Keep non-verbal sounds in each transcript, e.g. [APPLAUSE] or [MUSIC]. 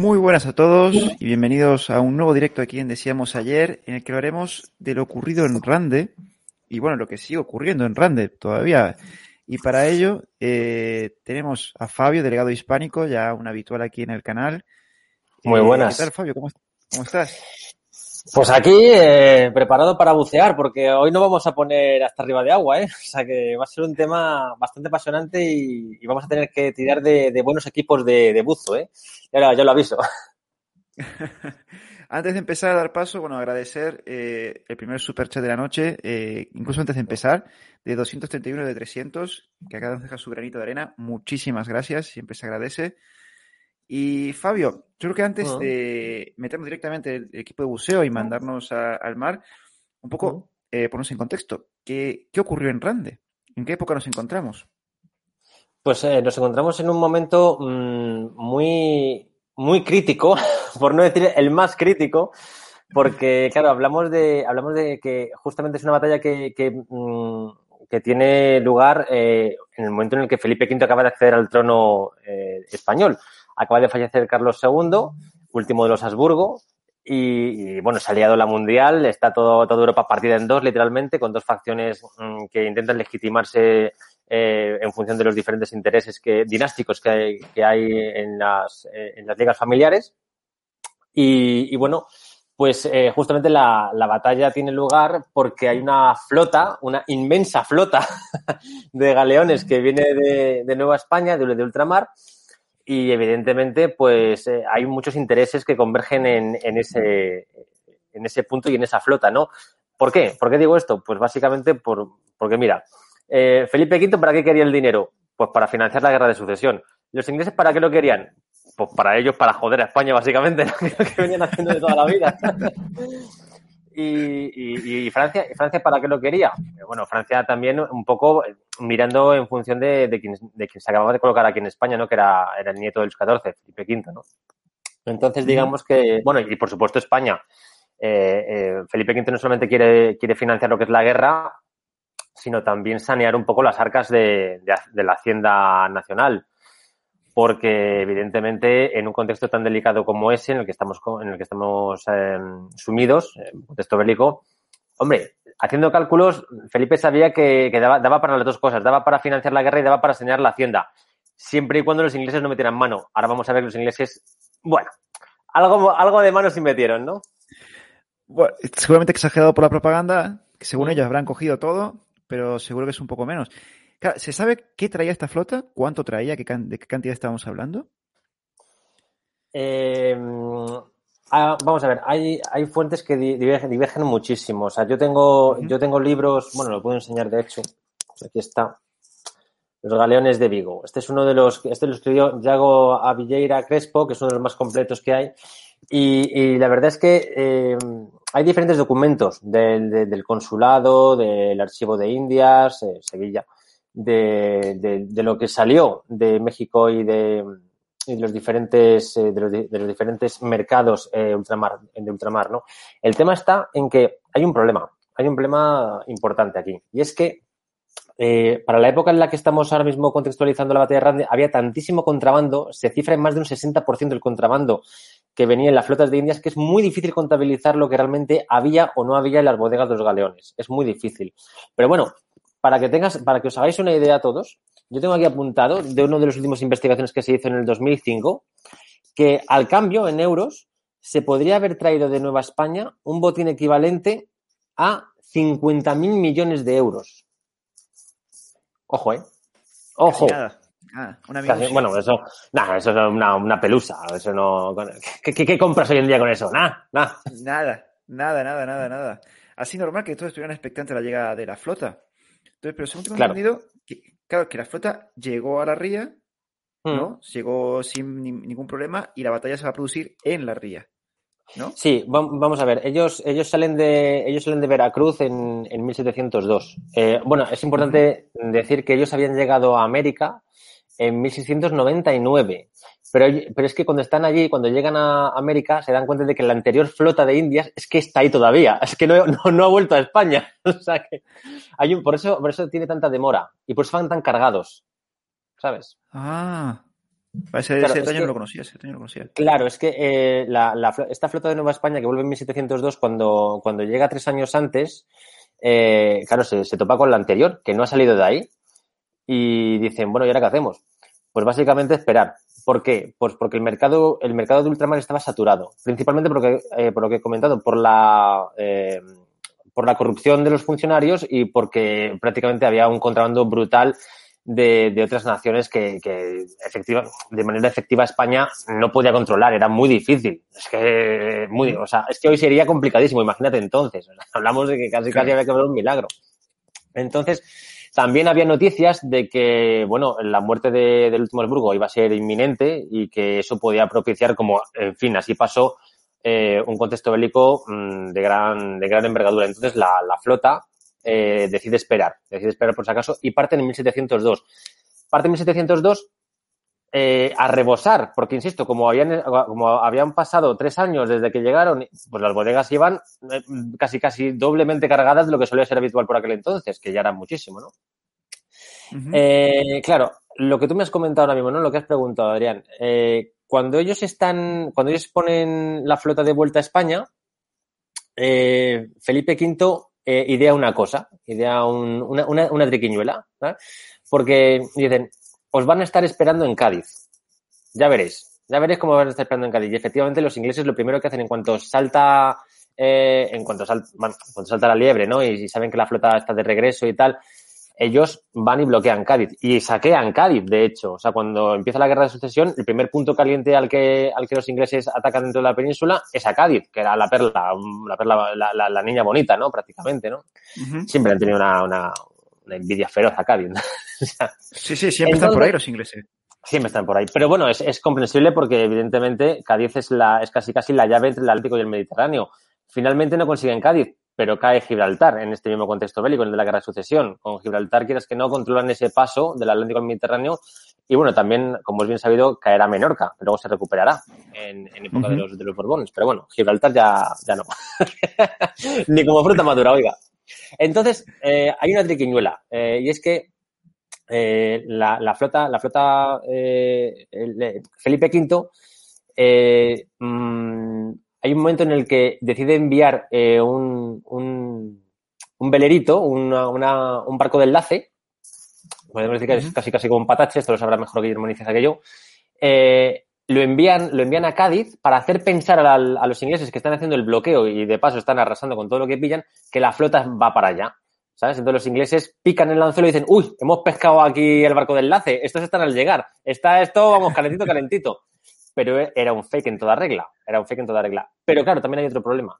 Muy buenas a todos y bienvenidos a un nuevo directo aquí en Decíamos Ayer, en el que hablaremos de lo ocurrido en Rande y bueno, lo que sigue ocurriendo en Rande todavía. Y para ello eh, tenemos a Fabio, delegado hispánico, ya un habitual aquí en el canal. Muy Eh, buenas. ¿Qué tal, Fabio? ¿Cómo, cómo estás? Pues aquí eh, preparado para bucear, porque hoy no vamos a poner hasta arriba de agua, ¿eh? O sea que va a ser un tema bastante apasionante y, vamos a tener que tirar de, buenos equipos de, de buzo, ¿eh? Ya, ya lo aviso. [LAUGHS] [LAUGHS] Antes de empezar a dar paso, bueno, agradecer eh, el primer superchat de la noche, eh, incluso antes de empezar, de 231 de 300, que acá nos deja su granito de arena. Muchísimas gracias, siempre se agradece. Y Fabio, yo creo que antes de meternos directamente el equipo de buceo y mandarnos a- al mar, un poco eh, ponernos en contexto. ¿Qué, qué ocurrió en Rande? ¿En qué época nos encontramos? Pues eh, nos encontramos en un momento mm, muy, muy crítico, [LAUGHS] por no decir el más crítico, porque, [LAUGHS] claro, hablamos de, hablamos de que justamente es una batalla que, que, mm, que tiene lugar eh, en el momento en el que Felipe V acaba de acceder al trono eh, español. Acaba de fallecer Carlos II, último de los Habsburgo, y, bueno, se ha liado la mundial, está todo, toda Europa partida en dos, literalmente, con dos facciones mm, que intentan legitimarse eh, en función de los diferentes intereses que, dinásticos que hay, en, las, eh, en las ligas familiares. Y, bueno, pues eh, justamente la, la, batalla tiene lugar porque hay una flota, una inmensa flota [LAUGHS] de galeones que viene de, de Nueva España, de ultramar, y evidentemente pues eh, hay muchos intereses que convergen en, en, ese, en ese punto y en esa flota, ¿no? ¿Por qué? ¿Por qué digo esto? Pues básicamente por, porque mira, eh, Felipe V, ¿para qué quería el dinero? Pues para financiar la guerra de sucesión. ¿Los ingleses para qué lo querían? Pues para ellos, para joder a España, básicamente, [LAUGHS] ¿no? que venían haciendo de toda la vida. Y, y, y, Francia, ¿Francia para qué lo quería? Bueno, Francia también un poco mirando en función de, de, quien, de quien se acababa de colocar aquí en España, ¿no? Que era, era el nieto de Luis XIV, Felipe V, ¿no? Entonces, digamos que, bueno, y por supuesto España. Eh, eh, Felipe V no solamente quiere, quiere financiar lo que es la guerra, sino también sanear un poco las arcas de, de, de, la hacienda nacional. Porque, evidentemente, en un contexto tan delicado como ese, en el que estamos, en el que estamos eh, sumidos, en un contexto bélico, hombre, haciendo cálculos, Felipe sabía que, daba, para las dos cosas, daba para financiar la guerra y daba para sanear la hacienda, siempre y cuando los ingleses no metieran mano. Ahora vamos a ver que los ingleses, bueno, algo, algo de mano sí metieron, ¿no? Bueno, seguramente exagerado por la propaganda, que según ellos habrán cogido todo, pero seguro que es un poco menos. Claro, ¿Se sabe qué traía esta flota? ¿Cuánto traía? ¿Qué ¿De qué cantidad estábamos hablando? Eh, ah, vamos a ver, hay, hay fuentes que divergen, divergen, muchísimo. O sea, yo tengo, uh -huh. yo tengo libros, bueno, lo puedo enseñar de hecho. Aquí está. Los Galeones de Vigo. Este es uno de los, este lo escribió Yago Avilleira Crespo, que es uno de los más completos que hay. Y, y la verdad es que eh, hay diferentes documentos del, consulado, del archivo de Indias, eh, Sevilla, de, de, de lo que salió de México y de, y los diferentes eh, de, los, de los diferentes mercados eh, ultramar de ultramar no el tema está en que hay un problema hay un problema importante aquí y es que eh, para la época en la que estamos ahora mismo contextualizando la batalla de Rande, había tantísimo contrabando, se cifra en más de un 60% del contrabando que venía en las flotas de Indias, que es muy difícil contabilizar lo que realmente había o no había en las bodegas de los galeones. Es muy difícil. Pero bueno, para que tengas, para que os hagáis una idea a todos, yo tengo aquí apuntado de uno de los últimos investigaciones que se hizo en el 2005, que al cambio en euros se podría haber traído de Nueva España un botín equivalente a 50.000 millones de euros. Ojo, ¿eh? Ojo. Ah, una Casi- bueno, eso, nada, eso es una, una pelusa. Eso no, ¿qué, qué, qué compras hoy en día con eso? Nada, nada. Nada, nada, nada, nada, nada. Así normal que todos estuvieran expectantes a la llegada de la flota. Entonces, pero según tengo Claro. entendido, que, claro, que la flota llegó a la ría, Mm. ¿no? Llegó sin ni- ningún problema y la batalla se va a producir en la ría, ¿no? Sí, vam- vamos a ver. Ellos, ellos salen de, ellos salen de Veracruz en, en 1702. Eh, bueno, es importante decir que ellos habían llegado a América en 1699. Pero, pero es que cuando están allí, cuando llegan a América, se dan cuenta de que la anterior flota de Indias es que está ahí todavía. Es que no, [LAUGHS] no, no ha vuelto a España. [LAUGHS] O sea que hay un, por eso, por eso tiene tanta demora. Y por eso van tan cargados. ¿Sabes? Ah, ese, Claro, ese es que- no lo conocía, ese detalle no lo conocía. Claro, es que eh, la, esta flota de Nueva España que vuelve en 1702, cuando, cuando llega tres años antes, eh, claro, se, se topa con la anterior, que no ha salido de ahí, y dicen, bueno, ¿y ahora qué hacemos? Pues básicamente esperar. ¿Por qué? Pues porque el mercado, el mercado de ultramar estaba saturado, principalmente porque, eh, por lo que he comentado, por la, eh, por la corrupción de los funcionarios y porque prácticamente había un contrabando brutal de, de otras naciones que, que efectiva, de manera efectiva España no podía controlar, era muy difícil. Es que, muy, o sea, es que hoy sería complicadísimo, imagínate entonces. O [LAUGHS] sea, hablamos de que casi casi había que ver un milagro. Entonces, también había noticias de que, bueno, la muerte de, del último Habsburgo iba a ser inminente y que eso podía propiciar, como, en fin, así pasó, eh, un contexto bélico mm, de, gran, de gran envergadura. Entonces, la, la flota eh, decide esperar, decide esperar por si acaso y parte en 1702. Parte en 1702 eh, a rebosar, porque insisto, como habían, como habían pasado tres años desde que llegaron, pues las bodegas iban eh, casi casi doblemente cargadas de lo que solía ser habitual por aquel entonces, que ya era muchísimo, ¿no? Eh, claro, lo que tú me has comentado ahora mismo, ¿no? Lo que has preguntado, Adrián. Cuando ellos están, cuando ellos ponen la flota de vuelta a España, Felipe V idea una cosa, idea un- una, una, una triquiñuela, ¿verdad? Porque dicen, os van a estar esperando en Cádiz. Ya veréis, ya veréis cómo van a estar esperando en Cádiz. Y efectivamente los ingleses lo primero que hacen en cuanto salta, eh, en cuanto, sal- bueno, en cuanto salta la liebre, ¿no? Y, y saben que la flota está de regreso y tal, ellos van y bloquean Cádiz y saquean Cádiz, de hecho. O sea, cuando empieza la guerra de sucesión, el primer punto caliente al que, al que los ingleses atacan dentro de la península es a Cádiz, que era la perla, la perla, la, la- la niña bonita, ¿no? Prácticamente, ¿no? Siempre han tenido una, una, una envidia feroz a Cádiz. ¿no? O sea, Sí, sí, siempre están por ahí los ingleses. siempre están por ahí. Pero bueno, es, es comprensible porque evidentemente Cádiz es, la, es casi casi la llave entre el Atlántico y el Mediterráneo. Finalmente no consiguen Cádiz, pero cae Gibraltar en este mismo contexto bélico, en el de la guerra de sucesión. Con Gibraltar, quieras que no, controlan ese paso del Atlántico al Mediterráneo. Y bueno, también, como es bien sabido, caerá Menorca, luego se recuperará en, en época de, los, de los Borbones. Pero bueno, Gibraltar ya, ya no. [LAUGHS] Ni como fruta madura, oiga. Entonces, eh, hay una triquiñuela, eh, y es que eh, la, la flota, la flota eh, el- Felipe V, mm, hay un momento en el que decide enviar un, un, un velerito, una- una- un barco de enlace, podemos decir que es casi casi como un patache, esto lo sabrá mejor Guillermo Nicieza que yo, eh, lo envían, lo envían a Cádiz para hacer pensar a, los ingleses que están haciendo el bloqueo y de paso están arrasando con todo lo que pillan, que la flota va para allá. ¿Sabes? Entonces los ingleses pican el anzuelo y dicen, uy, hemos pescado aquí el barco de enlace, estos están al llegar, está esto, vamos, calentito, calentito. [LAUGHS] Pero era un fake en toda regla, era un fake en toda regla. Pero claro, también hay otro problema,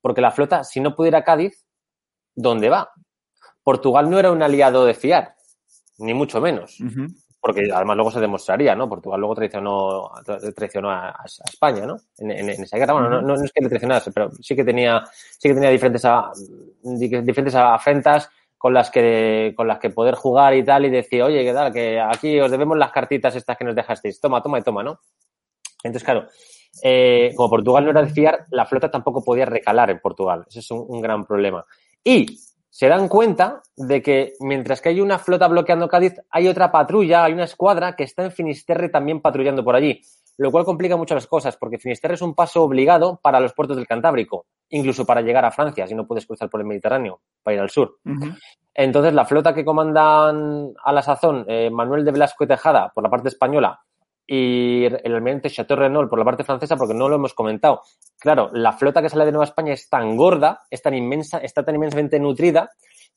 porque la flota, si no pudiera Cádiz, ¿dónde va? Portugal no era un aliado de fiar, ni mucho menos. Porque además luego se demostraría, ¿no? Portugal luego traicionó, tra- traicionó a, a España, ¿no? En, en- en esa guerra, bueno, no, no- no es que le traicionase, pero sí que tenía, sí que tenía diferentes, a- diferentes afrentas con las que con las que poder jugar y tal y decir, oye, ¿qué tal? Que aquí os debemos las cartitas estas que nos dejasteis. Toma, toma y toma, ¿no? Entonces, claro, eh, como Portugal no era de fiar, la flota tampoco podía recalar en Portugal. Ese es un, un gran problema. Y se dan cuenta de que mientras que hay una flota bloqueando Cádiz, hay otra patrulla, hay una escuadra que está en Finisterre también patrullando por allí, lo cual complica mucho las cosas, porque Finisterre es un paso obligado para los puertos del Cantábrico, incluso para llegar a Francia, si no puedes cruzar por el Mediterráneo, para ir al sur. Entonces, la flota que comandan a la sazón eh, Manuel de Velasco y Tejada por la parte española y el almirante Chateau Renault por la parte francesa, porque no lo hemos comentado. Claro, la flota que sale de Nueva España es tan gorda, es tan inmensa, está tan inmensamente nutrida,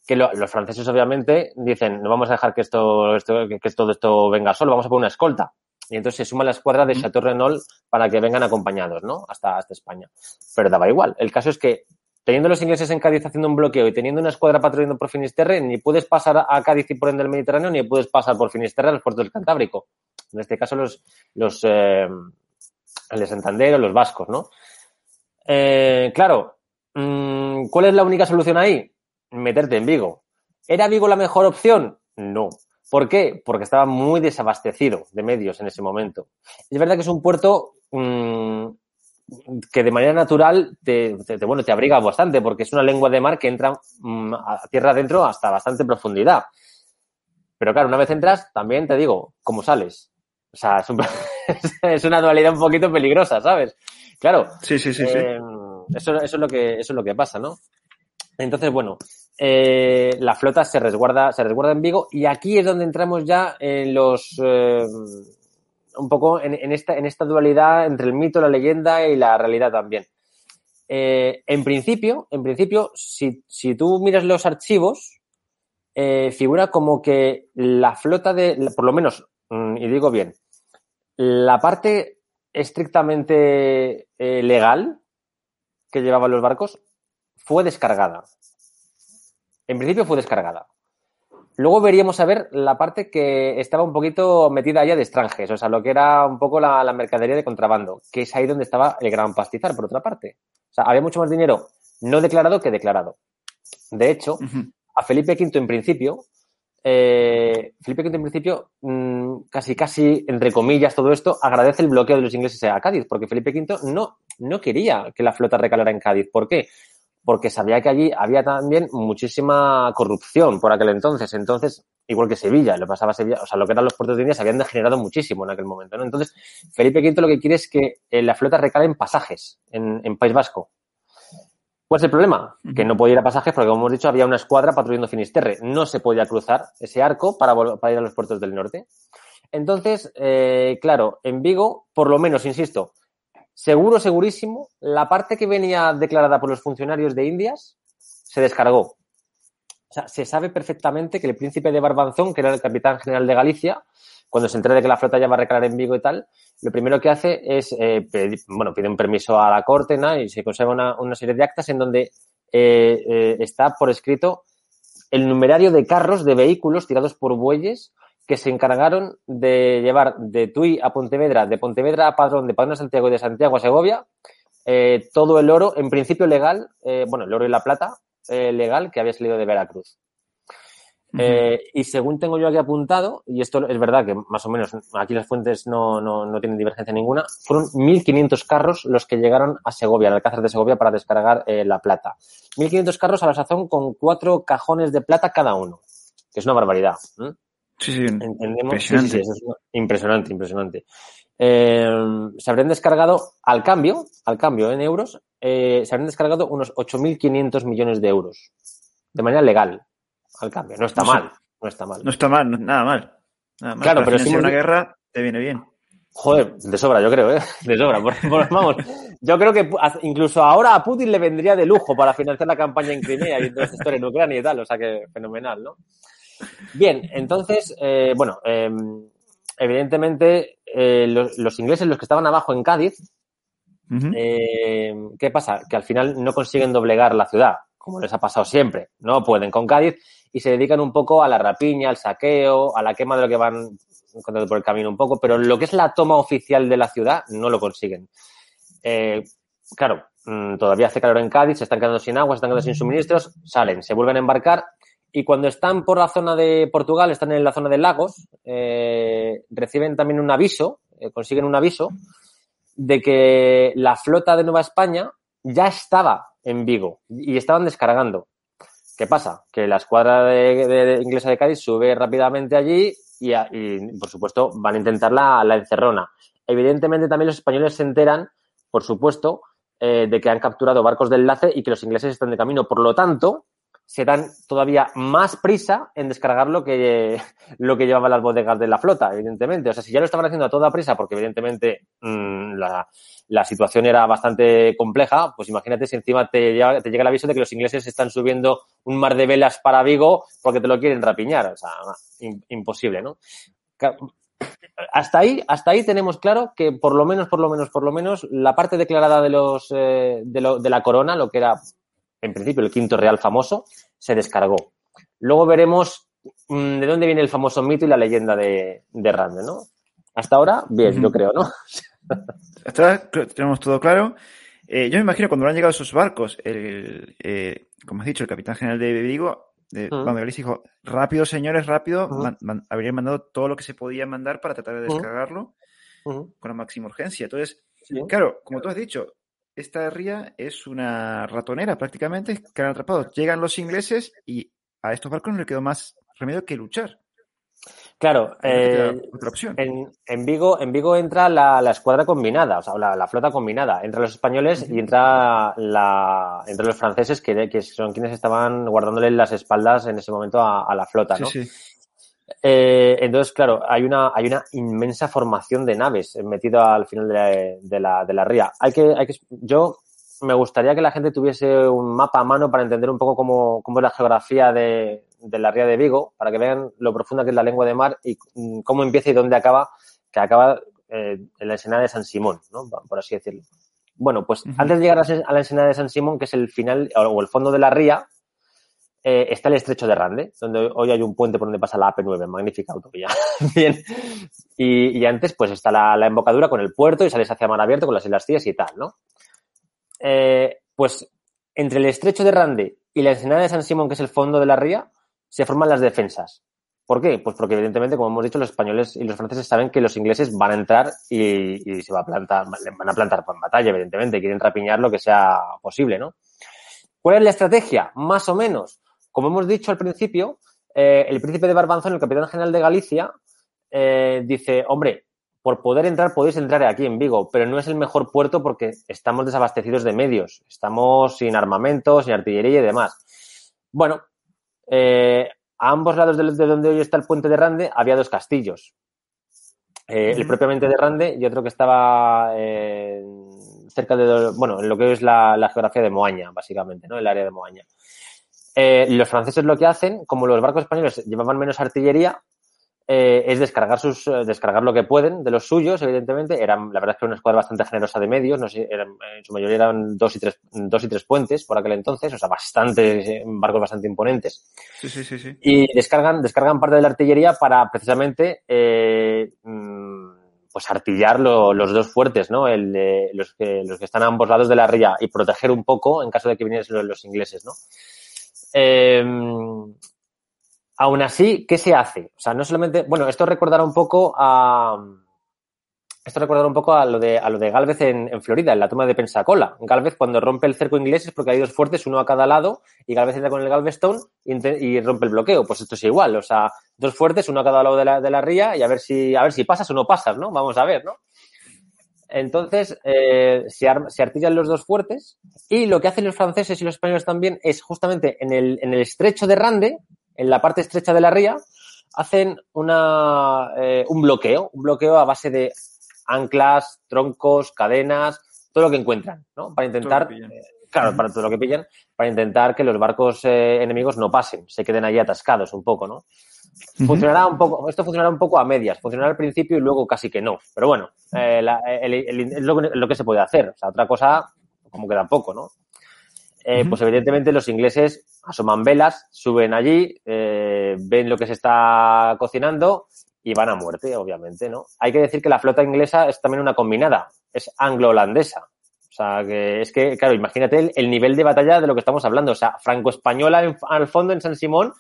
que lo- los franceses obviamente dicen, no vamos a dejar que esto, esto- que, que todo esto venga solo, vamos a poner una escolta. Y entonces se suma la escuadra de Chateau Renault para que vengan acompañados, ¿no? Hasta, hasta España. Pero daba igual. El caso es que teniendo los ingleses en Cádiz haciendo un bloqueo y teniendo una escuadra patrullando por Finisterre, ni puedes pasar a Cádiz y por ende el Mediterráneo, ni puedes pasar por Finisterre a los puertos del Cantábrico. En este caso, los, los eh, el de Santander o los vascos, ¿no? Eh, claro, mm, ¿cuál es la única solución ahí? Meterte en Vigo. ¿Era Vigo la mejor opción? No. ¿Por qué? Porque estaba muy desabastecido de medios en ese momento. Es verdad que es un puerto mm, que de manera natural te, bueno, te abriga bastante, porque es una lengua de mar que entra mm, a tierra adentro hasta bastante profundidad. Pero claro, una vez entras, también te digo, ¿cómo sales? O sea, es, un- [LAUGHS] es una dualidad un poquito peligrosa, ¿sabes? Claro, Sí, sí, sí, sí. eh, eso, eso es lo que, eso es lo que pasa, ¿no? Entonces, bueno, eh, la flota se resguarda, se resguarda en Vigo y aquí es donde entramos ya en los eh, un poco en, en esta, en esta dualidad entre el mito, la leyenda y la realidad también. Eh, en principio, en principio, si, si tú miras los archivos, eh, figura como que la flota de, por lo menos, mm, y digo bien, la parte estrictamente eh, legal que llevaban los barcos fue descargada. En principio fue descargada. Luego veríamos a ver la parte que estaba un poquito metida ya de extranjes, o sea, lo que era un poco la, la mercadería de contrabando, que es ahí donde estaba el gran pastizar, por otra parte. O sea, había mucho más dinero no declarado que declarado. De hecho, a Felipe V en principio, eh, Felipe V en principio, mm, casi casi, entre comillas, todo esto, agradece el bloqueo de los ingleses a Cádiz, porque Felipe V no, no quería que la flota recalara en Cádiz. ¿Por qué? Porque sabía que allí había también muchísima corrupción por aquel entonces. Entonces, igual que Sevilla, lo pasaba Sevilla, o sea, lo que eran los puertos de Indias se habían degenerado muchísimo en aquel momento, ¿no? Entonces, Felipe V lo que quiere es que eh, la flota recale en pasajes, en, en País Vasco. ¿Cuál es el problema? Que no podía ir a pasajes porque, como hemos dicho, había una escuadra patrullando Finisterre. No se podía cruzar ese arco para, ir a los puertos del norte. Entonces, eh, claro, en Vigo, por lo menos, insisto, seguro, segurísimo, la parte que venía declarada por los funcionarios de Indias se descargó. O sea, se sabe perfectamente que el príncipe de Barbanzón, que era el capitán general de Galicia, cuando se entera de que la flota ya va a recalar en Vigo y tal, lo primero que hace es, eh, pedir- bueno, pide un permiso a la corte ¿no? y se conserva una, serie de actas en donde eh, eh, está por escrito el numerario de carros, de vehículos tirados por bueyes que se encargaron de llevar de Tui a Pontevedra, de Pontevedra a Padrón, de Padrón a Santiago y de Santiago a Segovia, eh, todo el oro, en principio legal, eh, bueno, el oro y la plata eh, legal que había salido de Veracruz. Eh, y según tengo yo aquí apuntado, y esto es verdad que más o menos aquí las fuentes no, no, no tienen divergencia ninguna, fueron 1.500 carros los que llegaron a Segovia, al Alcázar de Segovia, para descargar eh, la plata. 1.500 carros a la sazón con cuatro cajones de plata cada uno, que es una barbaridad. ¿eh? Sí, sí. Entendemos. Sí, Impresionante. sí, eso es una- impresionante, impresionante. Eh, se habrían descargado al cambio, al cambio en euros, eh, se habrían descargado unos 8.500 millones de euros de manera legal al cambio. No está No sé. mal, no está mal. No está mal, no- nada mal. Nada mal. Claro, pero si una guerra te viene bien. Joder, de sobra, yo creo, ¿eh? [LAUGHS] De sobra. Por- por- vamos, yo creo que incluso ahora a Putin le vendría de lujo para financiar la campaña en Crimea y toda esta historia en Ucrania y tal, o sea que fenomenal, ¿no? Bien, entonces, eh, bueno, eh, evidentemente eh, los, los ingleses, los que estaban abajo en Cádiz, eh, ¿qué pasa? Que al final no consiguen doblegar la ciudad, como les ha pasado siempre. No pueden con Cádiz y se dedican un poco a la rapiña, al saqueo, a la quema de lo que van encontrando por el camino un poco, pero lo que es la toma oficial de la ciudad no lo consiguen. Eh, claro, mm, todavía hace calor en Cádiz, se están quedando sin agua, se están quedando sin suministros, salen, se vuelven a embarcar Y cuando están por la zona de Portugal, están en la zona de Lagos, eh, reciben también un aviso, eh, consiguen un aviso de que la flota de Nueva España ya estaba en Vigo y estaban descargando. ¿Qué pasa? Que la escuadra de, de- inglesa de Cádiz sube rápidamente allí y, y, por supuesto, van a intentar la, la encerrona. Evidentemente, también los españoles se enteran, por supuesto, eh, de que han capturado barcos de enlace y que los ingleses están de camino. Por lo tanto, se dan todavía más prisa en descargar lo que, [LAUGHS] lo que llevaban las bodegas de la flota, evidentemente. O sea, si ya lo estaban haciendo a toda prisa, porque evidentemente mm, la, la situación era bastante compleja, pues imagínate si encima te llega, te llega el aviso de que los ingleses están subiendo un mar de velas para Vigo porque te lo quieren rapiñar. O sea, im- imposible, ¿no? Hasta ahí, hasta ahí tenemos claro que por lo menos, por lo menos, por lo menos, la parte declarada de los eh, de, de la corona, lo que era en principio el quinto real famoso, se descargó. Luego veremos mm, de dónde viene el famoso mito y la leyenda de, de Rande, ¿no? Hasta ahora, bien, Ujú. yo creo, ¿no? [LAUGHS] Hasta ahora tenemos todo claro. Eh, yo me imagino cuando han llegado esos barcos, el, eh, como has dicho, el capitán general de Vigo, de Galicia, dijo, rápido, señores, rápido, man- man- habrían mandado todo lo que se podía mandar para tratar de descargarlo con la máxima urgencia. Entonces, Sí. claro, como tú has dicho, esta ría es una ratonera prácticamente, que han atrapado. Llegan los ingleses y a estos barcos no les quedó más remedio que luchar. Claro, eh, otra opción. en, en Vigo, en Vigo entra la, la escuadra combinada, o sea, la, la flota combinada. Entra los españoles y entra la, entre los franceses, que, que son quienes estaban guardándole las espaldas en ese momento a, a la flota, Sí, ¿no? sí. Eh, entonces, claro, hay una, hay una inmensa formación de naves metido al final de la, de la, de la ría. Hay que, hay que, yo me gustaría que la gente tuviese un mapa a mano para entender un poco cómo, cómo es la geografía de, de la ría de Vigo, para que vean lo profunda que es la lengua de mar y mm, cómo empieza y dónde acaba, que acaba eh, en la ensenada de San Simón, ¿no? Por- así decirlo. Bueno, pues antes de llegar a la- a la ensenada de San Simón, que es el final o el fondo de la ría, eh, está el estrecho de Rande, donde hoy hay un puente por donde pasa la AP9, magnífica autovía. [LAUGHS] Bien. Y, antes, pues está la, embocadura con el puerto y sales hacia mar abierto con las Islas Cíes y tal, ¿no? Eh, pues entre el estrecho de Rande y la ensenada de San Simón, que es el fondo de la ría, se forman las defensas. ¿Por qué? Pues porque evidentemente, como hemos dicho, los españoles y los franceses saben que los ingleses van a entrar y, y se va a plantar, van a plantar en batalla, evidentemente, quieren rapiñar lo que sea posible, ¿no? ¿Cuál es la estrategia? Más o menos. Como hemos dicho al principio, eh, el príncipe de Barbanzón, el capitán general de Galicia, eh, dice, hombre, por poder entrar podéis entrar aquí en Vigo, pero no es el mejor puerto porque estamos desabastecidos de medios, estamos sin armamento, sin artillería y demás. Bueno, eh, a ambos lados de, de donde hoy está el puente de Rande había dos castillos. Eh, El propiamente de Rande y otro que estaba eh, cerca de, bueno, en lo que es la, la geografía de Moaña, básicamente, ¿no? El área de Moaña. Eh, los franceses lo que hacen, como los barcos españoles llevaban menos artillería, eh, es descargar sus eh, descargar lo que pueden de los suyos, evidentemente. Eran, la verdad es que era una escuadra bastante generosa de medios, no sé, eran, en su mayoría eran dos y tres, dos y tres puentes por aquel entonces, o sea, bastante, barcos bastante imponentes Sí, sí, sí, sí. y descargan, descargan parte de la artillería para precisamente eh, mm, pues artillar lo- los dos fuertes, ¿no? El de los que, los que están a ambos lados de la ría y proteger un poco en caso de que viniesen los, los ingleses, ¿no? Eh, aún así, ¿qué se hace? O sea, no solamente, bueno, esto recordará un poco a esto recordará un poco a lo de, a lo de Galvez en, Florida, en la toma de Pensacola. Galvez, cuando rompe el cerco inglés, es porque hay dos fuertes, uno a cada lado, y Galvez entra con el Galveston y rompe el bloqueo. Pues esto es igual, o sea, dos fuertes, uno a cada lado de la, de la ría, y a ver si, a ver si pasas o no pasas, ¿no? Vamos a ver, ¿no? Entonces, eh, se, se artillan los dos fuertes, y lo que hacen los franceses y los españoles también es justamente en el, en el estrecho de Rande, en la parte estrecha de la ría, hacen una, eh, un bloqueo, un bloqueo a base de anclas, troncos, cadenas, todo lo que encuentran, ¿no? Para intentar, eh, claro, para todo lo que pillan, para intentar que los barcos eh, enemigos no pasen, se queden allí atascados un poco, ¿no? Funcionará un poco, esto funcionará un poco a medias, funcionará al principio y luego casi que no. Pero bueno, eh, la- el- el- es lo, que- lo que se puede hacer. O sea, otra cosa, como que tampoco, ¿no? Eh. Pues evidentemente los ingleses asoman velas, suben allí, eh, ven lo que se está cocinando y van a muerte, obviamente, ¿no? Hay que decir que la flota inglesa es también una combinada, es anglo-holandesa. O sea, que es que, claro, imagínate el, el nivel de batalla de lo que estamos hablando. O sea, franco-española al fondo en San Simón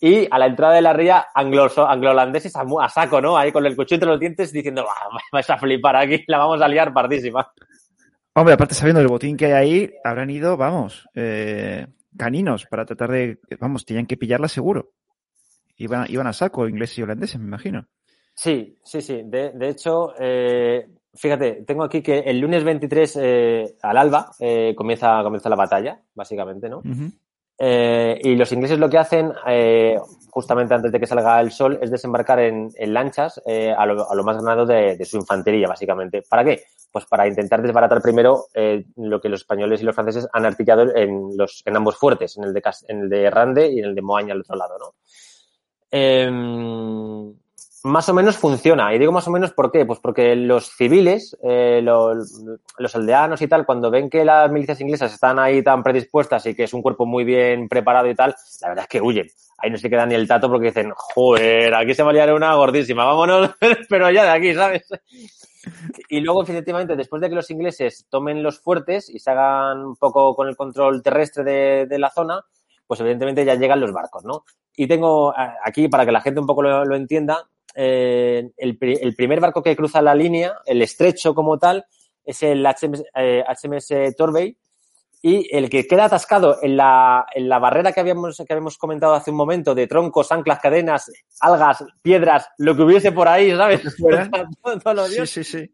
Y a la entrada de la ría, anglo, anglo-holandeses a, a, saco, ¿no? Ahí con el cuchillo entre los dientes diciendo, [LAUGHS] vais a flipar aquí, la vamos a liar pardísima. Hombre, aparte sabiendo el botín que hay ahí, habrán ido, vamos, eh, caninos para tratar de, vamos, tenían que pillarla seguro. Iban, iban a saco ingleses y holandeses, me imagino. Sí, sí, sí. De, de hecho, eh, fíjate, tengo aquí que el lunes 23 eh, al alba eh, comienza, comienza la batalla, básicamente, ¿no? Uh -huh. Eh, y los ingleses lo que hacen, eh, justamente antes de que salga el sol, es desembarcar en, lanchas eh, a lo, más ganado de, su infantería, básicamente. ¿Para qué? Pues para intentar desbaratar primero lo que los españoles y los franceses han artillado en, los, en ambos fuertes, en el, de, en el de Rande y en el de Moaña al otro lado, ¿no? Eh, más o menos funciona. Y digo más o menos ¿por qué? Pues porque los civiles, eh, los, los, aldeanos y tal, cuando ven que las milicias inglesas están ahí tan predispuestas y que es un cuerpo muy bien preparado y tal, la verdad es que huyen. Ahí no se queda ni el tato porque dicen, joder, aquí se va a liar una gordísima, vámonos, [LAUGHS] pero ya de aquí, ¿sabes? Y luego, efectivamente, después de que los ingleses tomen los fuertes y se hagan un poco con el control terrestre de, de la zona, pues evidentemente ya llegan los barcos, ¿no? Y tengo aquí, para que la gente un poco lo entienda, eh, el, el, primer barco que cruza la línea, el estrecho como tal, es el HMS, eh, HMS Torbay y el que queda atascado en la, en la barrera que habíamos, que habíamos comentado hace un momento de troncos, anclas, cadenas, algas, piedras, lo que hubiese por ahí, ¿sabes? [LAUGHS] [LAUGHS] todo, todo sí, sí, sí.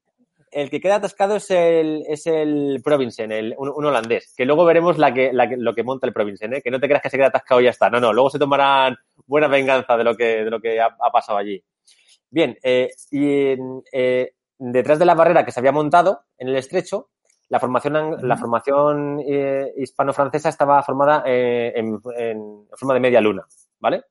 El que queda atascado es el, es el Provincen, el, un, un, holandés, que luego veremos la que, la que, lo que monta el Provincen, ¿eh? que no te creas que se queda atascado y ya está. No, no, luego se tomarán buena venganza de lo que, de lo que ha, ha pasado allí. Bien, eh, y eh, detrás de la barrera que se había montado en el estrecho, la formación, la formación eh, hispano-francesa estaba formada en, en, forma de media luna, ¿vale?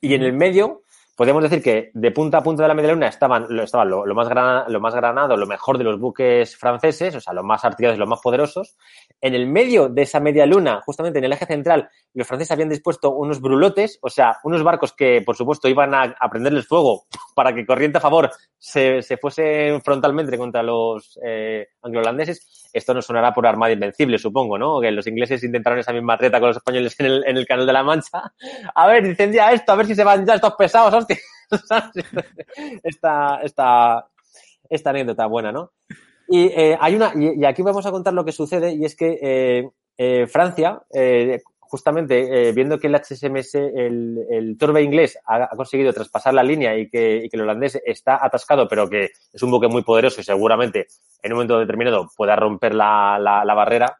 Y en el medio, podemos decir que de punta a punta de la media luna estaban, estaban lo, más grana, lo más granado, lo mejor de los buques franceses, o sea, los más artillados los más poderosos. En el medio de esa media luna, justamente en el eje central, los franceses habían dispuesto unos brulotes, o sea, unos barcos que, por supuesto, iban a, a prenderles fuego [LAUGHS] para que corriente a favor se, se fuesen frontalmente contra los eh, anglo-holandeses. Esto nos sonará por Armada Invencible, supongo, ¿no? Que los ingleses intentaron esa misma treta con los españoles en el, Canal de la Mancha. A ver, incendia esto, a ver si se van ya estos pesados, hostia. [LAUGHS] esta, esta, anécdota buena, ¿no? Y eh, hay una, y, aquí vamos a contar lo que sucede, y es que eh, eh, Francia, eh, justamente viendo que el HSMS, el, el Torbe inglés, ha, ha, conseguido traspasar la línea y que, y que el holandés está atascado, pero que es un buque muy poderoso y seguramente en un momento determinado pueda romper la, la, la barrera,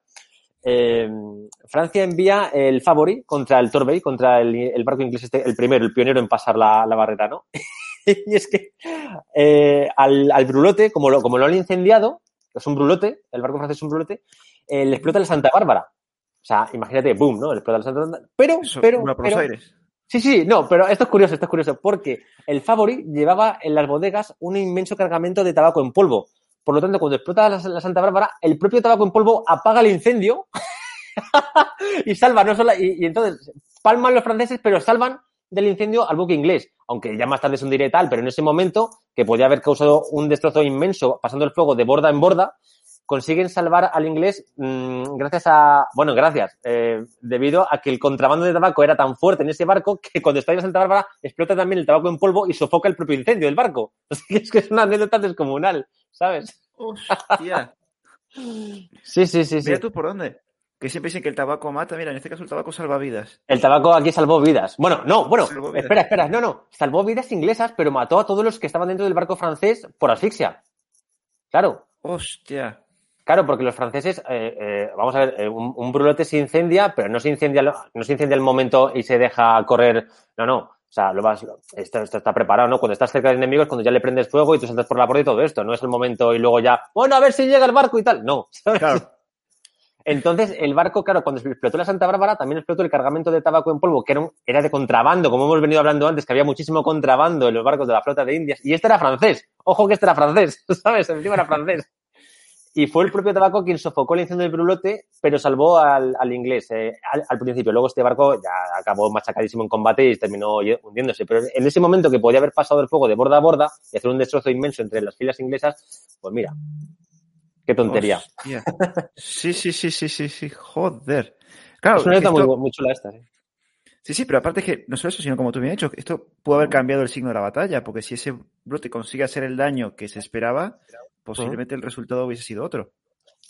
eh, Francia envía el Favori contra el Torbay, contra el, el, barco inglés, este, el primero, el pionero en pasar la, la barrera, ¿no? [LAUGHS] y es que eh, al, al, brulote, como lo, como lo han incendiado, es un brulote, el barco francés es un brulote, eh, le explota la Santa Bárbara. O sea, imagínate, boom, ¿no? Explota la Santa Bárbara. Pero, Eso, pero, pero aires. Sí, sí, no, pero esto es curioso, esto es curioso, porque el Favori llevaba en las bodegas un inmenso cargamento de tabaco en polvo. Por lo tanto, cuando explota la, la Santa Bárbara, el propio tabaco en polvo apaga el incendio [LAUGHS] y salva, no solo, y, y, entonces palman los franceses, pero salvan del incendio al buque inglés, aunque ya más tarde es un tal, pero en ese momento, que podía haber causado un destrozo inmenso pasando el fuego de borda en borda, consiguen salvar al inglés mmm, gracias a, bueno, gracias, eh, debido a que el contrabando de tabaco era tan fuerte en ese barco que cuando está en Santa Bárbara explota también el tabaco en polvo y sofoca el propio incendio del barco. [LAUGHS] Es que es una anécdota descomunal, ¿sabes? Hostia. [LAUGHS] sí, sí, sí. Mira sí. tú por dónde. Que siempre dicen que el tabaco mata. Mira, en este caso el tabaco salva vidas. El tabaco aquí salvó vidas. Bueno, no, bueno, espera, espera. No, no. Salvó vidas inglesas, pero mató a todos los que estaban dentro del barco francés por asfixia. Claro. Hostia. Claro, porque los franceses, eh, eh, vamos a ver, eh, un, un, brulote se incendia, pero no se incendia, no se incendia el momento y se deja correr. No, no. O sea, lo vas, esto, esto, está preparado, ¿no? Cuando estás cerca de enemigos, cuando ya le prendes fuego y tú saltas por la puerta y todo esto. No es el momento y luego ya, bueno, a ver si llega el barco y tal. No. [LAUGHS] ¿sabes? Claro. Entonces, el barco, claro, cuando se explotó la Santa Bárbara, también explotó el cargamento de tabaco en polvo, que era, un, era de contrabando, como hemos venido hablando antes, que había muchísimo contrabando en los barcos de la flota de Indias. Y este era francés. Ojo que este era francés, [LAUGHS] ¿sabes? Encima era francés. Y fue el propio tabaco quien sofocó el incendio del brulote, pero salvó al, al inglés eh, al, al, principio. Luego este barco ya acabó machacadísimo en combate y terminó hundiéndose. Pero en ese momento que podía haber pasado el fuego de borda a borda y hacer un destrozo inmenso entre las filas inglesas, pues mira, qué tontería. Hostia. Sí, sí, sí, sí, sí, sí, joder. Claro, es una nota muy, muy chula esta. ¿eh? Sí, sí, pero aparte es que no solo eso, sino como tú me has dicho, esto pudo haber cambiado el signo de la batalla, porque si ese brote consigue hacer el daño que se esperaba, posiblemente el resultado hubiese sido otro.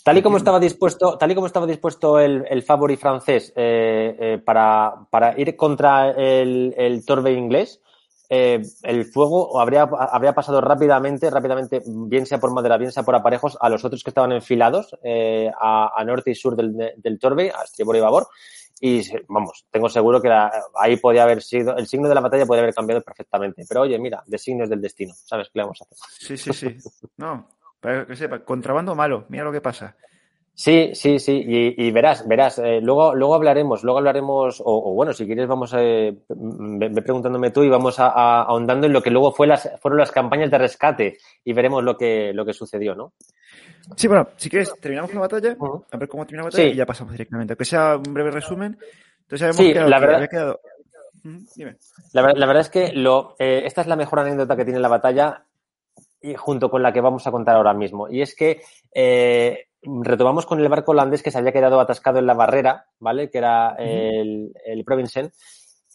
Tal y como estaba dispuesto, tal y como estaba dispuesto el, el favori francés eh, eh, para, para, ir contra el, el Torbe inglés, eh, el fuego habría, habría pasado rápidamente, rápidamente, bien sea por madera, bien sea por aparejos, a los otros que estaban enfilados eh, a, a, norte y sur del, del Torbe, a estribor y babor, y vamos, tengo seguro que la, ahí podía haber sido, el signo de la batalla podría haber cambiado perfectamente. Pero oye, mira, de signos del destino, ¿sabes qué le vamos a hacer? Sí, sí, sí. [LAUGHS] No, para que sepa, contrabando malo, mira lo que pasa. Sí, sí, sí, y, y verás, verás, eh, luego, luego hablaremos, luego hablaremos, o, o bueno, si quieres vamos a, eh, ve, ve, preguntándome tú y vamos a, a, ahondando en lo que luego fue las, fueron las campañas de rescate y veremos lo que, lo que sucedió, ¿no? Sí, bueno, si quieres, terminamos con la batalla, uh -huh. a ver cómo termina la batalla sí. y ya pasamos directamente. Aunque sea un breve resumen. Entonces habíamos sí, quedado, la verdad, había quedado... Dime. La, la, verdad es que lo, eh, esta es la mejor anécdota que tiene la batalla y junto con la que vamos a contar ahora mismo. Y es que eh, retomamos con el barco holandés que se había quedado atascado en la barrera, ¿vale? Que era el, el Provincen.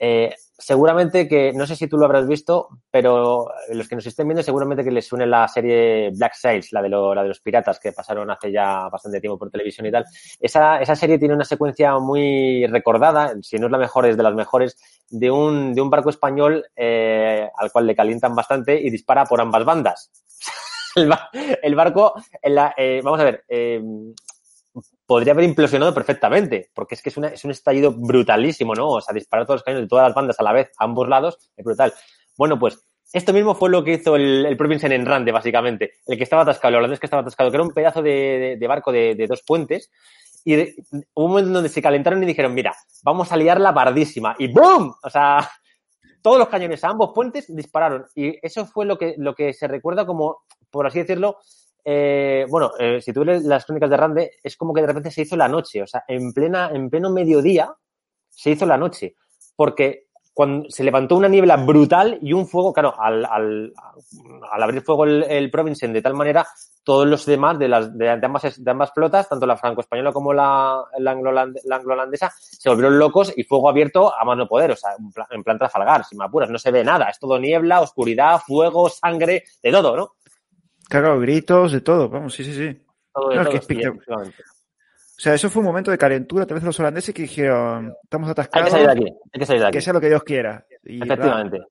Eh, seguramente que, no sé si tú lo habrás visto, pero los que nos estén viendo seguramente que les suene la serie Black Sails, la de, la de los piratas que pasaron hace ya bastante tiempo por televisión y tal. Esa, esa serie tiene una secuencia muy recordada, si no es la mejor, es de las mejores, de un, de un barco español eh, al cual le calientan bastante y dispara por ambas bandas. [LAUGHS] el, el, barco, en la, eh, vamos a ver, eh, podría haber implosionado perfectamente, porque es que es, un estallido brutalísimo, ¿no? O sea, disparar todos los cañones de todas las bandas a la vez, a ambos lados, es brutal. Bueno, pues esto mismo fue lo que hizo el, el Provincen en Rande, básicamente. El que estaba atascado, el holandés que estaba atascado, que era un pedazo de, barco de, dos puentes. Y hubo un momento en donde se calentaron y dijeron, mira, vamos a liar la bardísima. Y ¡boom! O sea, todos los cañones a ambos puentes dispararon. Y eso fue lo que, lo que se recuerda como, por así decirlo, eh, bueno, eh, si tú lees las crónicas de Rande, es como que de repente se hizo la noche, o sea, en plena, en pleno mediodía se hizo la noche, porque cuando se levantó una niebla brutal y un fuego, claro, al, al, al abrir fuego el, el Provincen de tal manera, todos los demás de, las, de, ambas, de ambas flotas, tanto la franco-española como la, la anglo-holandesa, se volvieron locos y fuego abierto a mano poder, o sea, en plan, en plan Trafalgar, sin me apuras, no se ve nada, es todo niebla, oscuridad, fuego, sangre, de todo, ¿no? Claro, gritos, de todo, vamos, sí, sí, sí. Todo de no, todo, es que o sea, eso fue un momento de calentura, tal vez los holandeses que dijeron, estamos atascados. Hay que salir de aquí, hay que salir de aquí. Que sea lo que Dios quiera. Y, Efectivamente. Va.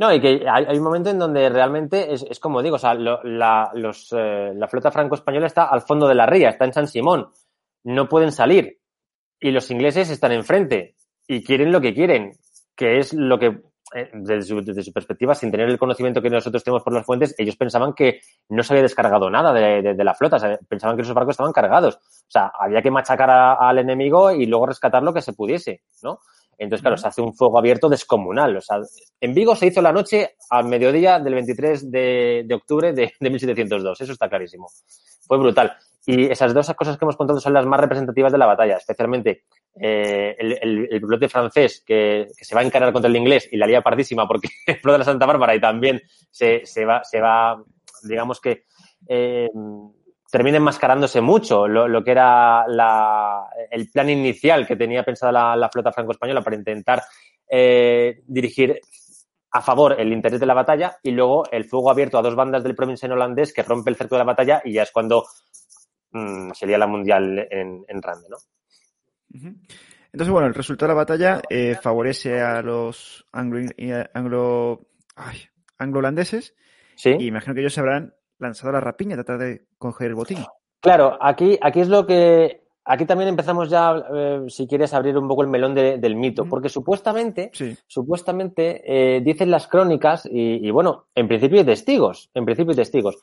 No, y que hay, hay, un momento en donde realmente es, es como digo, o sea, lo, la, los, eh, la flota franco-española está al fondo de la ría, está en San Simón, no pueden salir. Y los ingleses están enfrente y quieren lo que quieren, que es lo que eh, desde su, desde su, perspectiva, sin tener el conocimiento que nosotros tenemos por las fuentes, ellos pensaban que no se había descargado nada de, de, de la flota, o sea, pensaban que esos barcos estaban cargados. O sea, había que machacar a, al enemigo y luego rescatar lo que se pudiese, ¿no? Entonces, claro, se hace un fuego abierto descomunal. O sea, en Vigo se hizo la noche al mediodía del 23 de, de octubre de, de 1702. Eso está clarísimo. Fue brutal. Y esas dos cosas que hemos contado son las más representativas de la batalla, especialmente eh, el, el, el francés que, se va a encarar contra el inglés y la lía pardísima porque [LAUGHS] explota la Santa Bárbara y también se, se, va, se va, digamos que eh, termina enmascarándose mucho lo, lo que era la, el plan inicial que tenía pensada la, flota franco-española para intentar eh, dirigir a favor el interés de la batalla y luego el fuego abierto a dos bandas del provincia holandés que rompe el cerco de la batalla y ya es cuando mmm, sería la mundial en, en Rande, ¿no? Entonces, bueno, el resultado de la batalla eh, favorece a los anglo, anglo, ay, anglo-holandeses ¿Sí? y imagino que ellos se habrán lanzado la rapiña, tratar de coger el botín. Claro, aquí, aquí es lo que. Aquí también empezamos ya, eh, si quieres, a abrir un poco el melón de, del mito, porque supuestamente, sí. supuestamente, eh, dicen las crónicas, y, y, bueno, en principio hay testigos, en principio hay testigos.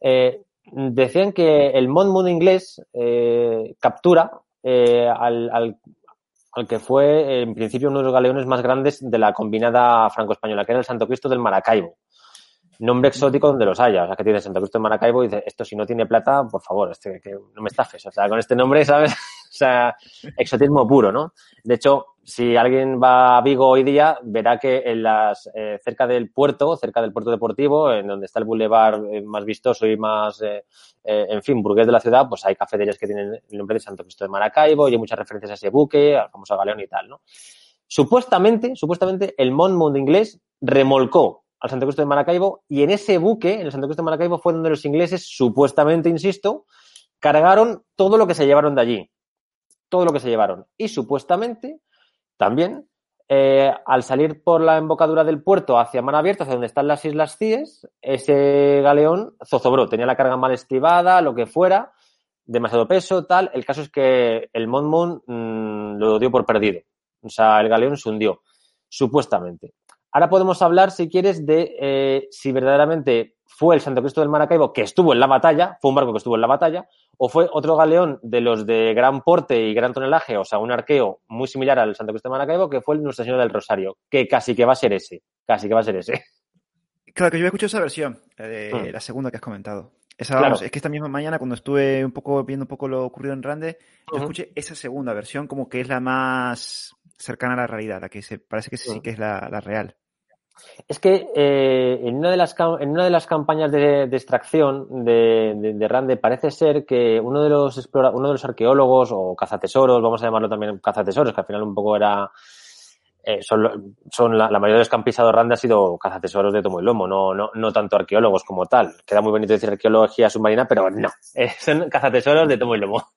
Eh, decían que el Monmouth inglés eh, captura eh, al, al, al, que fue, en principio, uno de los galeones más grandes de la combinada franco-española, que era el Santo Cristo del Maracaibo nombre exótico donde los haya. O sea, que tiene Santo Cristo de Maracaibo y dice, esto si no tiene plata, por favor, este, que no me estafes. O sea, con este nombre, ¿sabes? [LAUGHS] o sea, exotismo puro, ¿no? De hecho, si alguien va a Vigo hoy día, verá que en las, eh, cerca del puerto, cerca del puerto deportivo, en donde está el bulevar eh, más vistoso y más, eh, en fin, burgués de la ciudad, pues hay cafeterías que tienen el nombre de Santo Cristo de Maracaibo y hay muchas referencias a ese buque, al famoso galeón y tal, ¿no? Supuestamente, supuestamente, el Monmouth inglés remolcó al Santo Cristo de Maracaibo y en ese buque, en el Santo Cristo de Maracaibo, fue donde los ingleses, supuestamente, insisto, cargaron todo lo que se llevaron de allí. Todo lo que se llevaron. Y supuestamente, también, eh, al salir por la embocadura del puerto hacia mar abierto, hacia donde están las Islas Cíes, ese galeón zozobró, tenía la carga mal estribada, lo que fuera, demasiado peso, tal. El caso es que el Monmouth mmm, lo dio por perdido. O sea, el galeón se hundió, supuestamente. Ahora podemos hablar, si quieres, de eh, si verdaderamente fue el Santo Cristo del Maracaibo que estuvo en la batalla, fue un barco que estuvo en la batalla, o fue otro galeón de los de gran porte y gran tonelaje, o sea, un arqueo muy similar al Santo Cristo del Maracaibo, que fue el Nuestra Señora del Rosario, que casi que va a ser ese, casi que va a ser ese. [LAUGHS] Claro, que yo escucho esa versión, eh, hmm. la segunda que has comentado. Esa, vamos, es que esta misma mañana, cuando estuve un poco viendo un poco lo ocurrido en Rande, yo uh -huh. escuché esa segunda versión como que es la más cercana a la realidad, la que se, parece que sí que es la, la real. Es que eh, en, una de las, en una de las campañas de, extracción de, de, de, Rande parece ser que uno de los explora, uno de los arqueólogos o cazatesoros, vamos a llamarlo también cazatesoros, que al final un poco era eh, son, la, mayoría de los que han pisado Rande ha sido cazatesoros de tomo y lomo, no, no, no tanto arqueólogos como tal. Queda muy bonito decir arqueología submarina, pero no, eh, [LAUGHS] son cazatesoros de tomo y lomo.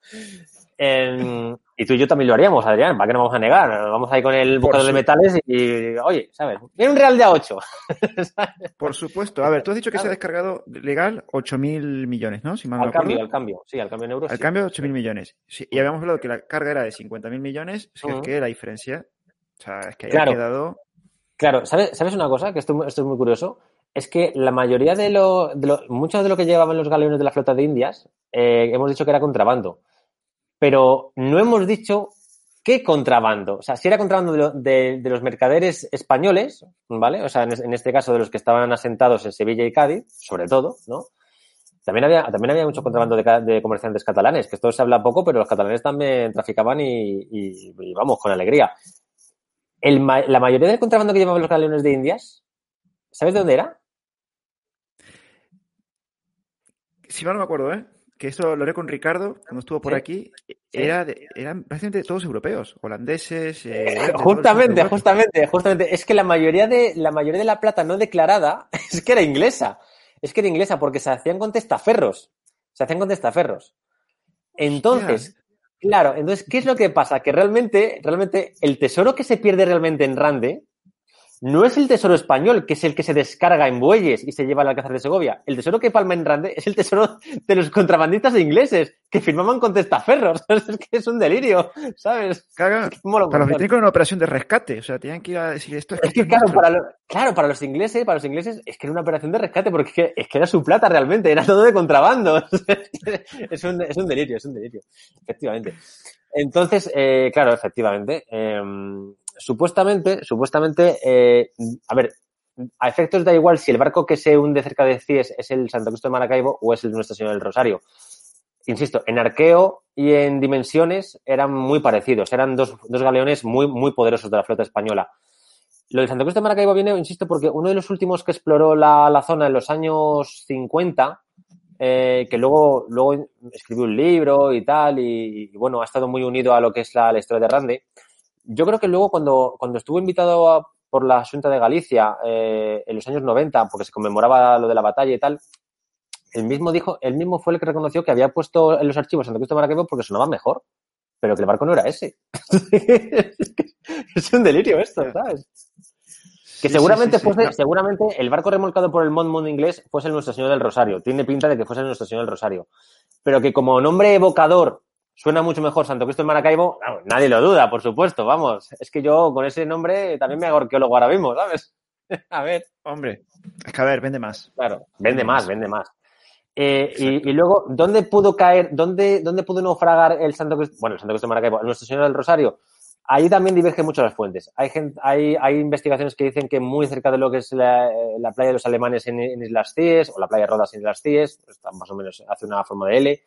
Eh, y tú y yo también lo haríamos, Adrián, ¿para qué nos vamos a negar? Vamos ahí con el buscador de metales y, y, oye, ¿sabes? Viene un real de a 8. [LAUGHS] Por supuesto. A ver, tú has dicho que se ha descargado legal 8.000 millones, ¿no? Si mal al cambio, al cambio, sí, al cambio en euros. Al sí. cambio, 8.000 millones. Sí, y habíamos hablado que la carga era de 50.000 millones, es uh -huh. que la diferencia, o sea, es que claro. ha quedado... Claro, ¿sabes, ¿sabes una cosa? Que esto, esto es muy curioso. Es que la mayoría de lo, de lo, mucho de lo que llevaban los galeones de la flota de Indias, eh, hemos dicho que era contrabando pero no hemos dicho qué contrabando. O sea, si era contrabando de, lo, de, de los mercaderes españoles, ¿vale? O sea, en, este caso de los que estaban asentados en Sevilla y Cádiz, sobre todo, ¿no? También había, también había mucho contrabando de, comerciantes catalanes, que esto se habla poco, pero los catalanes también traficaban y vamos, con alegría. El, la mayoría del contrabando que llevaban los galeones de Indias, ¿sabes de dónde era? Si mal no me acuerdo, ¿eh? Que esto lo haré con Ricardo cuando estuvo por aquí, era de, eran prácticamente todos europeos, holandeses. Eh, justamente, justamente, justamente. Es que la mayoría de la mayoría de la plata no declarada [LAUGHS] es que era inglesa. Es que era inglesa porque se hacían con testaferros. Se hacían con testaferros. Entonces, Hostia. claro, entonces, ¿qué es lo que pasa? Que realmente, realmente, el tesoro que se pierde realmente en Rande no es el tesoro español, que es el que se descarga en bueyes y se lleva al Alcázar de Segovia. El tesoro que palma en Rande es el tesoro de los contrabandistas ingleses que firmaban con testaferros. [LAUGHS] Es que es un delirio, ¿sabes? Claro, para los británicos era una operación de rescate. O sea, tenían que ir a decir esto. Es, es que, claro, para, lo, claro, para los ingleses, para los ingleses, es que era una operación de rescate porque es que, es que era su plata realmente, era todo de contrabando. [LAUGHS] es, un, es un delirio, es un delirio. Efectivamente. Entonces, eh, claro, efectivamente. Eh, supuestamente, supuestamente, eh, a ver, a efectos da igual si el barco que se hunde cerca de Cies es el Santo Cristo de Maracaibo o es el Nuestra Señora del Rosario. Insisto, en arqueo y en dimensiones eran muy parecidos, eran dos, dos galeones muy, muy poderosos de la flota española. Lo del Santo Cristo de Maracaibo viene, insisto, porque uno de los últimos que exploró la, la zona en los años 50, eh, que luego, luego escribió un libro y tal, y, bueno, ha estado muy unido a lo que es la, la historia de Rande, yo creo que luego cuando, cuando estuvo invitado a, por la Junta de Galicia eh, en los años 90, porque se conmemoraba lo de la batalla y tal, el mismo dijo, el mismo fue el que reconoció que había puesto en los archivos Santo Cristo de Maracaibo porque sonaba mejor, pero que el barco no era ese. [LAUGHS] es un delirio esto, ¿sabes? Que seguramente sí, sí, sí, fuese, seguramente el barco remolcado por el Monmouth inglés fuese el Nuestro Señor del Rosario. Tiene pinta de que fuese el Nuestro Señor del Rosario. Pero que como nombre evocador suena mucho mejor Santo Cristo en Maracaibo, no, nadie lo duda, por supuesto, vamos. Es que yo con ese nombre también me hago arqueólogo ahora mismo, ¿sabes? [LAUGHS] a ver. Hombre, es que a ver, vende más. Claro, vende más, vende más. Eh, y, y, luego, ¿dónde pudo caer, dónde, dónde pudo naufragar el Santo Cristo, bueno, el Santo Cristo de Maracaibo, Nuestro Señor del Rosario? Ahí también divergen mucho las fuentes. Hay, gente, hay, hay investigaciones que dicen que muy cerca de lo que es la, la playa de los alemanes en, en Islas Cíes, o la playa de Rodas en Islas Cíes, está más o menos hace una forma de L.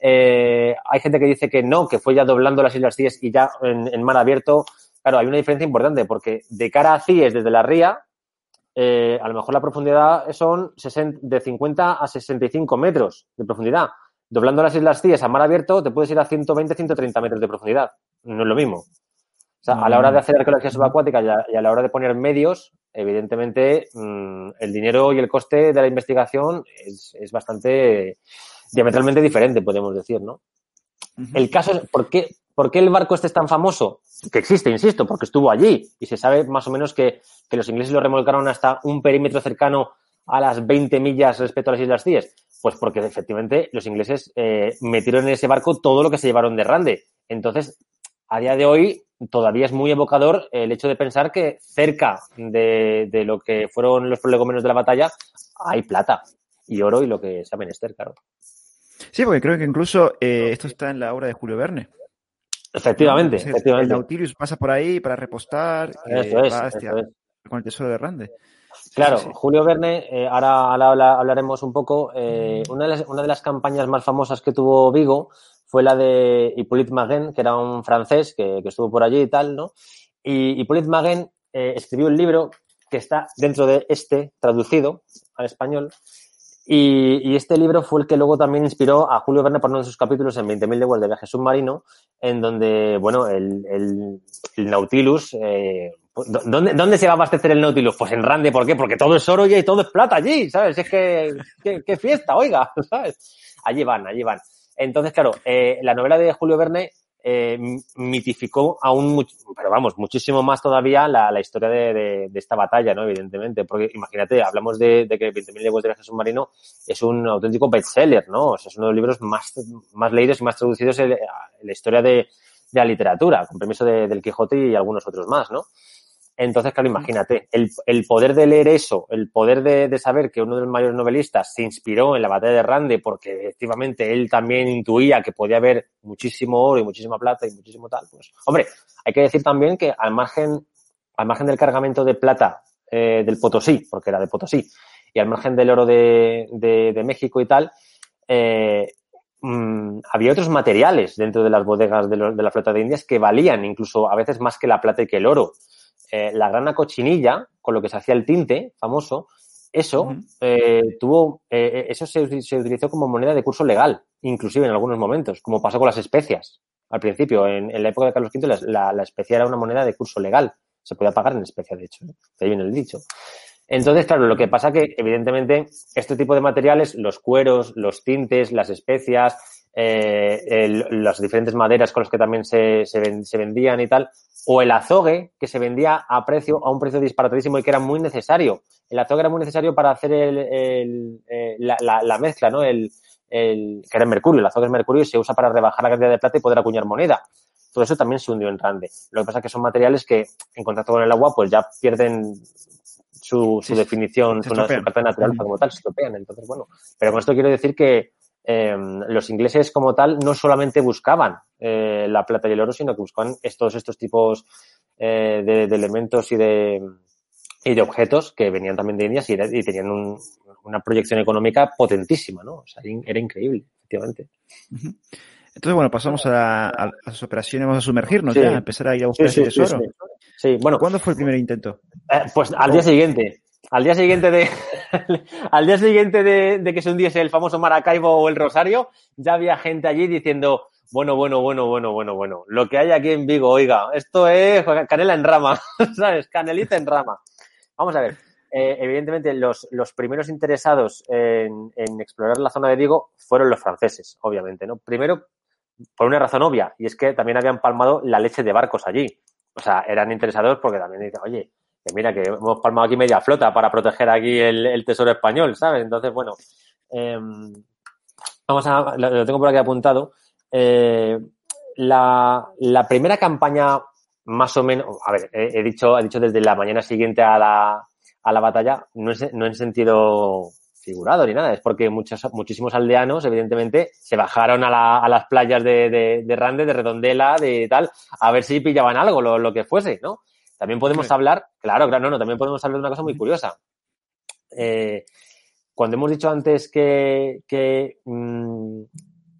Eh, hay gente que dice que no, que fue ya doblando las Islas Cíes y ya en, mar abierto. Claro, hay una diferencia importante porque de cara a Cíes desde la ría, eh, a lo mejor la profundidad son de 50 a 65 metros de profundidad. Doblando las Islas Cíes a mar abierto te puedes ir a 120, 130 metros de profundidad. No es lo mismo. O sea, a la hora de hacer arqueología subacuática y a, la hora de poner medios, evidentemente mm, el dinero y el coste de la investigación es, es bastante diametralmente diferente, podemos decir, ¿no? El caso es, ¿por qué, ¿por qué el barco este es tan famoso? Que existe, insisto, porque estuvo allí y se sabe más o menos que, que los ingleses lo remolcaron hasta un perímetro cercano a las 20 millas respecto a las Islas Cíes. Pues porque efectivamente los ingleses eh, metieron en ese barco todo lo que se llevaron de Rande. Entonces, a día de hoy todavía es muy evocador el hecho de pensar que cerca de, de lo que fueron los prolegómenos de la batalla hay plata y oro y lo que sea menester, claro. Sí, porque creo que incluso eh, esto está en la obra de Julio Verne. Efectivamente, Entonces, efectivamente. El Nautilus pasa por ahí para repostar eh, Eso es, va hacia- eso es. con el tesoro de Rande. Claro, Sí, sí. Julio Verne, eh, ahora, ahora habla- hablaremos un poco. eh, una, de las, una de las campañas más famosas que tuvo Vigo fue la de Hippolyte Maguen, que era un francés que, que estuvo por allí y tal, ¿no? Y Hippolyte Maguen eh, escribió un libro que está dentro de este, traducido al español. Y, este libro fue el que luego también inspiró a Julio Verne por uno de sus capítulos en 20.000 leguas de viaje submarino, en donde, bueno, el, el- Nautilus, eh, pues, ¿dó- ¿dónde, ¿dónde se va a abastecer el Nautilus? Pues en Rande, ¿por qué? Porque todo es oro y todo es plata allí, ¿sabes? Es que, qué, qué fiesta, oiga, [LAUGHS] ¿sabes? Allí van, allí van. Entonces, claro, eh, la novela de Julio Verne eh, mitificó aún, pero vamos, muchísimo más todavía la, la historia de, de- esta batalla, ¿no? Evidentemente, porque imagínate, hablamos de, de que 20.000 leguas de viaje submarino es un auténtico bestseller, ¿no? O sea, es uno de los libros más, más leídos y más traducidos en, la historia de, la literatura, con permiso de- del Quijote y algunos otros más, ¿no? Entonces, claro, imagínate, el, el poder de leer eso, el poder de, de saber que uno de los mayores novelistas se inspiró en la batalla de Rande porque efectivamente él también intuía que podía haber muchísimo oro y muchísima plata y muchísimo tal, pues, hombre, hay que decir también que al margen, al margen del cargamento de plata eh, del Potosí, porque era de Potosí, y al margen del oro de, de, de México y tal, eh, mm, había otros materiales dentro de las bodegas de, de la flota de Indias que valían incluso a veces más que la plata y que el oro. Eh, la grana cochinilla, con lo que se hacía el tinte famoso, eso eh, tuvo, eh, eso se, se utilizó como moneda de curso legal, inclusive en algunos momentos, como pasó con las especias. Al principio, en, en la época de Carlos V, la, la, la especia era una moneda de curso legal. Se podía pagar en especia, de hecho. ¿eh? Ahí viene el dicho. Entonces, claro, lo que pasa que, evidentemente, este tipo de materiales, los cueros, los tintes, las especias, eh, el- las diferentes maderas con las que también se, se, ven- se vendían y tal, o el azogue, que se vendía a precio, a un precio disparatadísimo y que era muy necesario. El azogue era muy necesario para hacer el, el, eh, la, la, la mezcla, ¿no? El, el, que era el mercurio, el azogue es mercurio y se usa para rebajar la cantidad de plata y poder acuñar moneda. Todo eso también se hundió en Rande. Lo que pasa es que son materiales que, en contacto con el agua, pues ya pierden su, su Sí, definición, su, su naturaleza Mm. como tal, se estropean. Entonces, bueno, pero con esto quiero decir que eh, los ingleses como tal no solamente buscaban eh, la plata y el oro, sino que buscaban estos, estos tipos eh, de, de elementos y de, y de objetos que venían también de Indias y, era- y tenían un- una proyección económica potentísima, ¿no? O sea, era increíble, efectivamente. Entonces, bueno, pasamos a, a las operaciones, vamos a sumergirnos Sí. ya, a empezar a ir a buscar ese tesoro. sí. Sí, bueno, ¿Cuándo fue el primer intento? Eh, pues al día siguiente. Al día siguiente de, [LAUGHS] al día siguiente de, de que se hundiese el famoso Maracaibo o el Rosario, ya había gente allí diciendo, bueno, bueno, bueno, bueno, bueno, bueno, lo que hay aquí en Vigo, oiga, esto es canela en rama, [LAUGHS] ¿sabes? Canelita en rama. Vamos a ver. Eh, evidentemente, los, los primeros interesados en, en explorar la zona de Vigo fueron los franceses, obviamente, ¿no? Primero, por una razón obvia, y es que también habían palmado la leche de barcos allí. O sea, eran interesados porque también dicen, oye, mira, que hemos palmado aquí media flota para proteger aquí el, tesoro español, ¿sabes? Entonces, bueno, eh, vamos a, lo, tengo por aquí apuntado. Eh, la, la primera campaña, más o menos, a ver, he, dicho, he dicho desde la mañana siguiente a la, a la batalla, no en, no en sentido figurado ni nada, es porque muchos, muchísimos aldeanos, evidentemente, se bajaron a, la, a las playas de, de, de, Rande, de Redondela, de tal, a ver si pillaban algo, lo, lo que fuese, ¿no? También podemos sí. hablar, claro, claro, no, no, también podemos hablar de una cosa muy curiosa. Eh, cuando hemos dicho antes que, que mmm,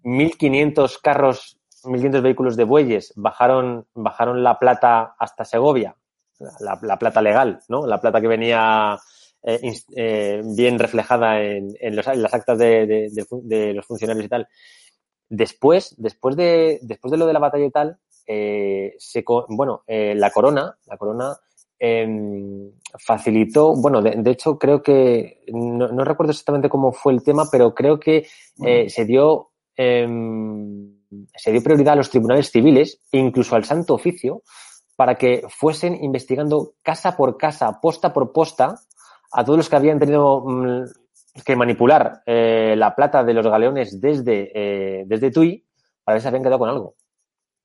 1.500 carros, 1.500 vehículos de bueyes bajaron, bajaron la plata hasta Segovia, la, la plata legal, ¿no? La plata que venía eh, eh, bien reflejada en, en, los, en las actas de, de, de, de, los funcionarios y tal. Después, después de, después de lo de la batalla y tal, eh, se, bueno, eh, la corona, la corona em, facilitó, bueno, de, de hecho creo que, no, no recuerdo exactamente cómo fue el tema, pero creo que eh, se dio em, se dio prioridad a los tribunales civiles incluso al Santo Oficio para que fuesen investigando casa por casa, posta por posta, a todos los que habían tenido mm, que manipular eh, la plata de los galeones desde, eh, desde Tui para ver si habían quedado con algo.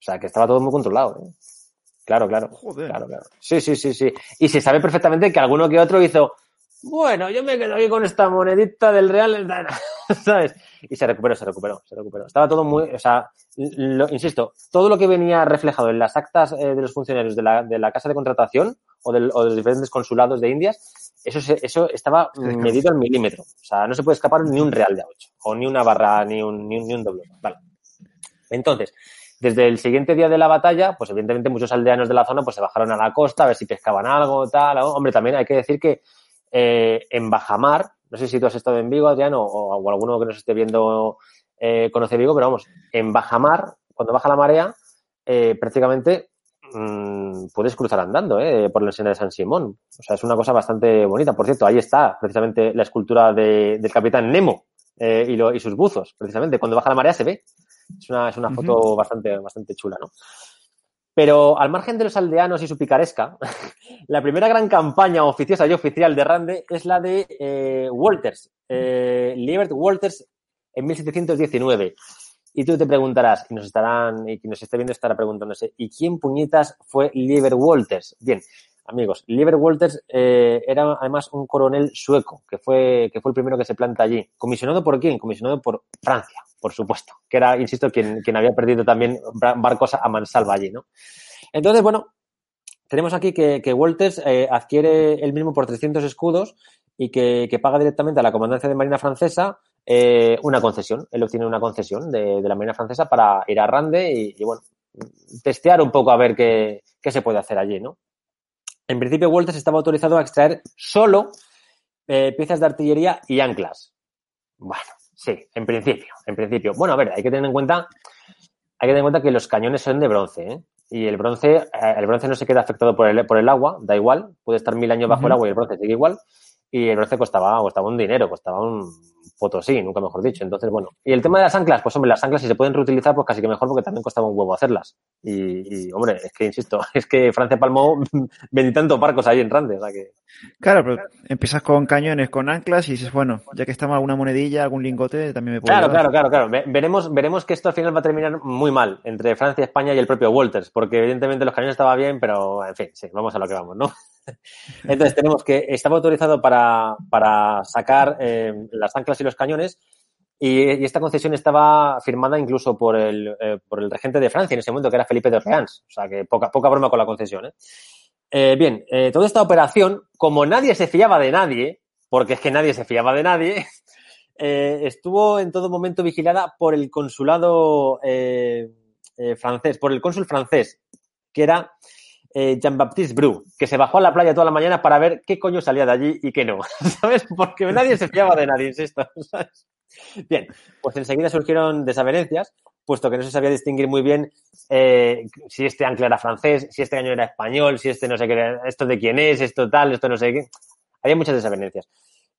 O sea, que estaba todo muy controlado. ¿eh? Claro, claro. Joder. Claro, claro. Sí, sí, sí, sí. Y se sabe perfectamente que alguno que otro hizo, bueno, yo me quedo aquí con esta monedita del Real, [LAUGHS] ¿sabes? Y se recuperó, se recuperó, se recuperó. Estaba todo muy, o sea, lo- insisto, todo lo que venía reflejado en las actas eh, de los funcionarios de la, de la casa de contratación o, del- o de los diferentes consulados de Indias, eso, se- eso estaba medido al milímetro. O sea, no se puede escapar ni un real de a 8, o ni una barra, ni un, ni un, ni un doble. Vale. Entonces, desde el siguiente día de la batalla, pues evidentemente muchos aldeanos de la zona pues se bajaron a la costa a ver si pescaban algo, tal. ¿no? Hombre, también hay que decir que eh, en Bajamar, no sé si tú has estado en Vigo, Adrián, o, o alguno que nos esté viendo eh, conoce Vigo, pero vamos, en Bajamar, cuando baja la marea, eh, prácticamente mm, puedes cruzar andando eh, por la escena de San Simón. O sea, es una cosa bastante bonita. Por cierto, ahí está precisamente la escultura de- del capitán Nemo eh, y, lo- y sus buzos. Precisamente, cuando baja la marea se ve. Es una, es una foto bastante, bastante chula, ¿no? Pero al margen de los aldeanos y su picaresca, [LAUGHS] la primera gran campaña oficiosa y oficial de Rande es la de eh, Walters, eh, Liebert Walters en 1719. Y tú te preguntarás, y nos estarán, y quien nos esté viendo estará preguntándose, ¿y quién puñetas fue Liebert Walters? Bien, amigos, Liebert Walters eh, era además un coronel sueco, que fue, que fue el primero que se planta allí. ¿Comisionado por quién? Comisionado por Francia, por supuesto, que era, insisto, quien, quien había perdido también barcos a mansalva allí, ¿no? Entonces, bueno, tenemos aquí que, que Walters eh, adquiere el mismo por 300 escudos y que, que paga directamente a la comandancia de Marina Francesa eh, una concesión. Él obtiene una concesión de, de la Marina Francesa para ir a Rande y, y, bueno, testear un poco a ver qué, qué se puede hacer allí, ¿no? En principio, Walters estaba autorizado a extraer solo eh, piezas de artillería y anclas. Bueno, sí, en principio, en principio. Bueno, a ver, hay que tener en cuenta, hay que tener en cuenta que los cañones son de bronce, ¿eh? Y el bronce, eh, el bronce no se queda afectado por el, por el agua, da igual, puede estar mil años bajo el agua y el bronce sigue igual. Y el bronce costaba, costaba un dinero, costaba un potosí, nunca mejor dicho. Entonces, bueno. Y el tema de las anclas, pues hombre, las anclas si se pueden reutilizar, pues casi que mejor porque también costaba un huevo hacerlas. Y, y, hombre, es que insisto, [LAUGHS] es que Francia palmó [LAUGHS] veintitantos barcos ahí en Rande, o sea que. Claro, pero empiezas con cañones, con anclas y dices, bueno, ya que estamos alguna monedilla, algún lingote, también me puedo Claro, llevar. claro, claro, claro. Ve- Veremos, veremos que esto al final va a terminar muy mal entre Francia, España y el propio Walters, porque evidentemente los cañones estaban bien, pero en fin, sí, vamos a lo que vamos, ¿no? [LAUGHS] Entonces tenemos que estaba autorizado para, para sacar eh, las anclas y los cañones y, esta concesión estaba firmada incluso por el, eh, por el regente de Francia en ese momento, que era Felipe de Orleans. O sea que poca, broma con la concesión, ¿eh? Eh, bien, toda esta operación, como nadie se fiaba de nadie, porque es que nadie se fiaba de nadie, [LAUGHS] estuvo en todo momento vigilada por el consulado francés, por el cónsul francés, que era eh, Jean-Baptiste Bru, que se bajó a la playa toda la mañana para ver qué coño salía de allí y qué no, [LAUGHS] ¿sabes? Porque nadie se fiaba de nadie, insisto, [LAUGHS] ¿sabes? Bien, pues enseguida surgieron desavenencias, puesto que no se sabía distinguir muy bien eh, si este ancla era francés, si este cañón era español, si este no sé qué, esto de quién es, esto tal, esto no sé qué. Había muchas desavenencias.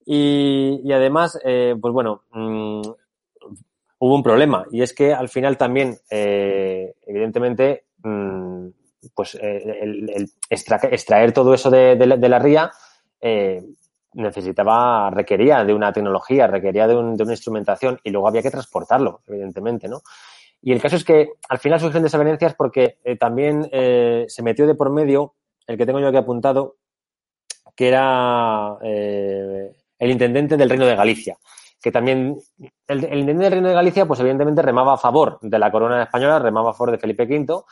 Y, y además, eh, pues bueno, mm, hubo un problema y es que al final también, eh, evidentemente, mm, pues eh, el, el extra- extraer todo eso de, la, ría eh, necesitaba, requería de una tecnología, requería de, un- de una instrumentación y luego había que transportarlo, evidentemente, ¿no? Y el caso es que al final surgen desavenencias porque eh, también se metió de por medio, el que tengo yo aquí apuntado, que era el intendente del Reino de Galicia, que también, el, el intendente del Reino de Galicia, pues evidentemente remaba a favor de la corona española, remaba a favor de Felipe V,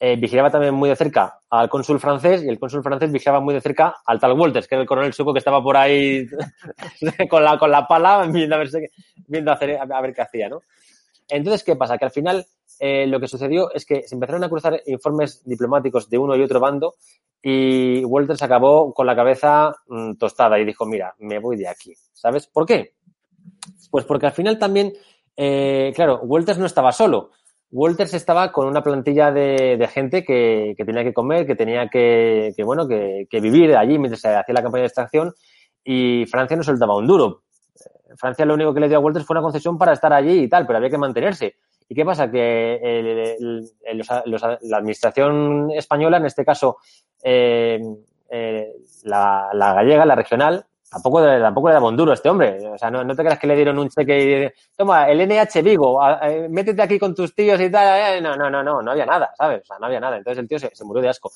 eh, vigilaba también muy de cerca al cónsul francés y el cónsul francés vigilaba muy de cerca al tal Walters, que era el coronel sueco que estaba por ahí [LAUGHS] con la, con la pala viendo a ver, si- viendo a, hacer- a ver qué hacía, ¿no? Entonces, ¿qué pasa? Que al final eh, lo que sucedió es que se empezaron a cruzar informes diplomáticos de uno y otro bando y Walters acabó con la cabeza mm, tostada y dijo, mira, me voy de aquí. ¿Sabes? ¿Por qué? Pues porque al final también, eh, claro, Walters no estaba solo. Walters estaba con una plantilla de, de gente que, que, tenía que comer, que tenía que, que bueno, que, que, vivir allí mientras se hacía la campaña de extracción y Francia no soltaba un duro. Francia lo único que le dio a Walters fue una concesión para estar allí y tal, pero había que mantenerse. ¿Y qué pasa? Que el, el, los, los, la administración española, en este caso eh, eh, la, la, gallega, la regional, tampoco, tampoco le daba un duro a este hombre. O sea, no, no te creas que le dieron un cheque y toma, el NH Vigo, métete aquí con tus tíos y tal. Eh, no, no, no, no, no había nada, ¿sabes? O sea, no había nada. Entonces el tío se, se murió de asco.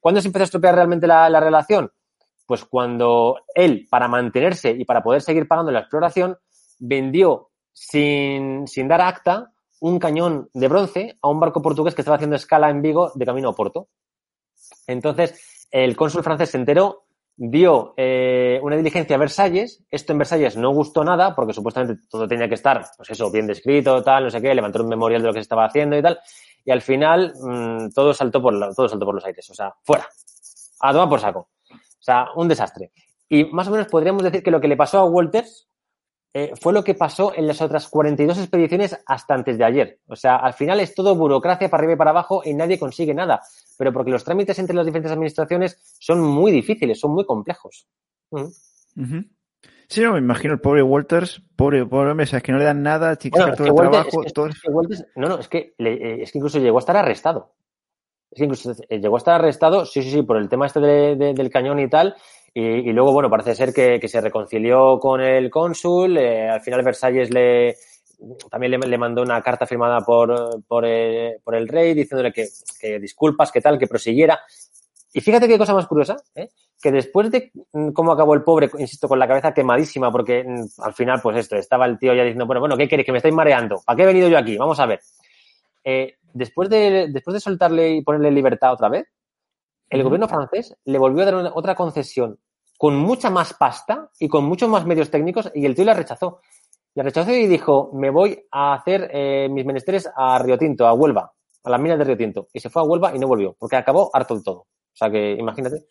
¿Cuándo se empezó a estropear realmente la, la relación? Pues cuando él, para mantenerse y para poder seguir pagando la exploración, vendió sin, sin dar acta un cañón de bronce a un barco portugués que estaba haciendo escala en Vigo de camino a Porto. Entonces, el cónsul francés se enteró, dio eh, una diligencia a Versalles. Esto en Versalles no gustó nada porque supuestamente todo tenía que estar, pues eso, bien descrito, tal, no sé qué, levantó un memorial de lo que se estaba haciendo y tal. Y al final mmm, todo, saltó por todo saltó por los aires. O sea, fuera. A tomar por saco. O sea, un desastre. Y más o menos podríamos decir que lo que le pasó a Walters eh, fue lo que pasó en las otras 42 expediciones hasta antes de ayer. O sea, al final es todo burocracia para arriba y para abajo y nadie consigue nada. Pero porque los trámites entre las diferentes administraciones son muy difíciles, son muy complejos. Uh -huh. Uh -huh. Sí, no, me imagino el pobre Walters, pobre, pobre hombre, o sea, es que no le dan nada, chicos, bueno, todo el Walters, trabajo, es que, todo... es que Walters, no, no, es que, le, es que incluso llegó a estar arrestado. Es que incluso llegó a estar arrestado, sí, sí, sí, por el tema este de, de, del cañón y tal, y, y, luego, bueno, parece ser que, que se reconcilió con el cónsul. Eh, al final Versalles le también le, le, mandó una carta firmada por, por, el, por el rey diciéndole que, que, disculpas, que tal, que prosiguiera. Y fíjate qué cosa más curiosa, ¿eh? que después de cómo acabó el pobre, insisto, con la cabeza quemadísima, porque mm, al final, pues esto, estaba el tío ya diciendo, bueno, bueno, ¿qué queréis? Que me estáis mareando. ¿Para qué he venido yo aquí? Vamos a ver. Eh, después, de, después de soltarle y ponerle libertad otra vez, el gobierno francés le volvió a dar una, otra concesión con mucha más pasta y con muchos más medios técnicos y el tío la rechazó. La rechazó y dijo, me voy a hacer eh, mis menesteres a Río Tinto, a Huelva, a las minas de Río Tinto. Y se fue a Huelva y no volvió, porque acabó harto del todo. O sea que imagínate.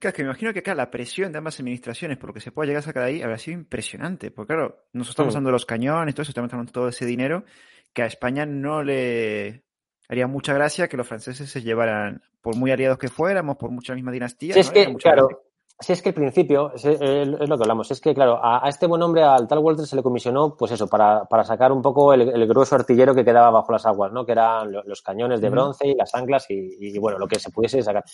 Claro, es que me imagino que acá la presión de ambas administraciones por lo que se pueda llegar a sacar ahí habrá sido impresionante. Porque claro, nos estamos dando los cañones, todo eso, estamos dando todo ese dinero que a España no le haría mucha gracia que los franceses se llevaran, por muy aliados que fuéramos, por mucha misma dinastía. Sí, es que, claro. Si es que el principio, es, es, lo que hablamos, es que, claro, a, a, este buen hombre, al tal Walter, se le comisionó, pues eso, para, para sacar un poco el, el, grueso artillero que quedaba bajo las aguas, ¿no? Que eran los cañones de bronce y las anclas y, y bueno, lo que se pudiese sacar.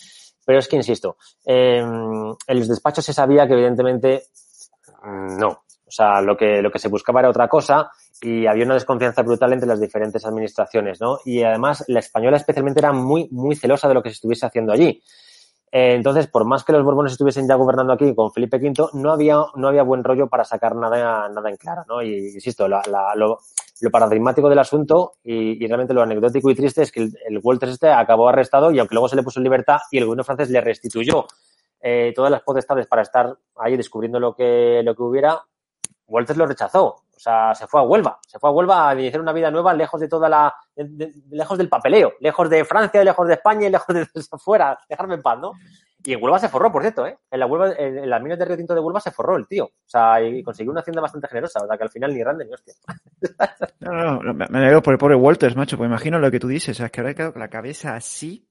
Pero es que, insisto, eh, en los despachos se sabía que, evidentemente, no. O sea, lo que, lo que se buscaba era otra cosa y había una desconfianza brutal entre las diferentes administraciones, ¿no? Y además la española especialmente era muy, muy celosa de lo que se estuviese haciendo allí. Eh, entonces, por más que los Borbones estuviesen ya gobernando aquí con Felipe V, no había, no había buen rollo para sacar nada, nada en claro, ¿no? Y insisto, la, la, lo, lo, paradigmático del asunto y, y, realmente lo anecdótico y triste es que el, el Walters este acabó arrestado y aunque luego se le puso en libertad y el gobierno francés le restituyó eh, todas las potestades para estar ahí descubriendo lo que, lo que hubiera, Walters lo rechazó. O sea, se fue a Huelva. Se fue a Huelva a iniciar una vida nueva lejos de toda la. De, de, lejos del papeleo. Lejos de Francia, lejos de España y lejos de [LAUGHS] afuera. Dejarme en paz, ¿no? Y en Huelva se forró, por cierto, ¿eh? En, la Huelva, en, en las minas de Río Tinto de Huelva se forró el tío. O sea, y consiguió una hacienda bastante generosa. O sea, que al final ni grande ni hostia. [LAUGHS] No, no, no me alegro por el pobre Walters, macho. Pues imagino lo que tú dices. O sea, es que ahora he quedado con la cabeza así.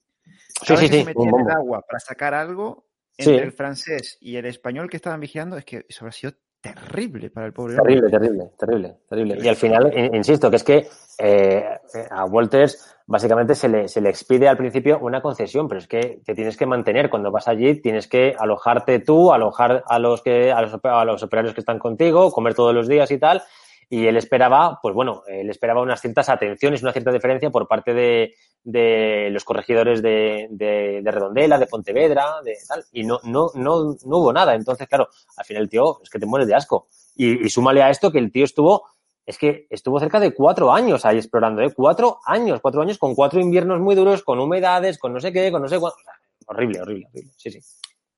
Sí, sí, sí. Se metía en el agua para sacar algo entre sí. el francés y el español que estaban vigilando. Es que eso habrá sido terrible para el pobre terrible, hombre. Terrible, terrible, terrible. Y al final, insisto, que es que eh, a Walters básicamente se le, se le expide al principio una concesión, pero es que te tienes que mantener. Cuando vas allí tienes que alojarte tú, alojar a los, que, a los, a los operarios que están contigo, comer todos los días y tal. Y él esperaba, pues bueno, él esperaba unas ciertas atenciones, una cierta diferencia por parte de, de los corregidores de, de, de, Redondela, de Pontevedra, de tal, y no, no, no, no hubo nada. Entonces, claro, al final el tío es que te mueres de asco. Y, y súmale a esto que el tío estuvo, es que estuvo cerca de cuatro años ahí explorando, ¿eh? Cuatro años, cuatro años con cuatro inviernos muy duros, con humedades, con no sé qué, con no sé cuánto. Horrible, horrible, horrible. Sí, sí.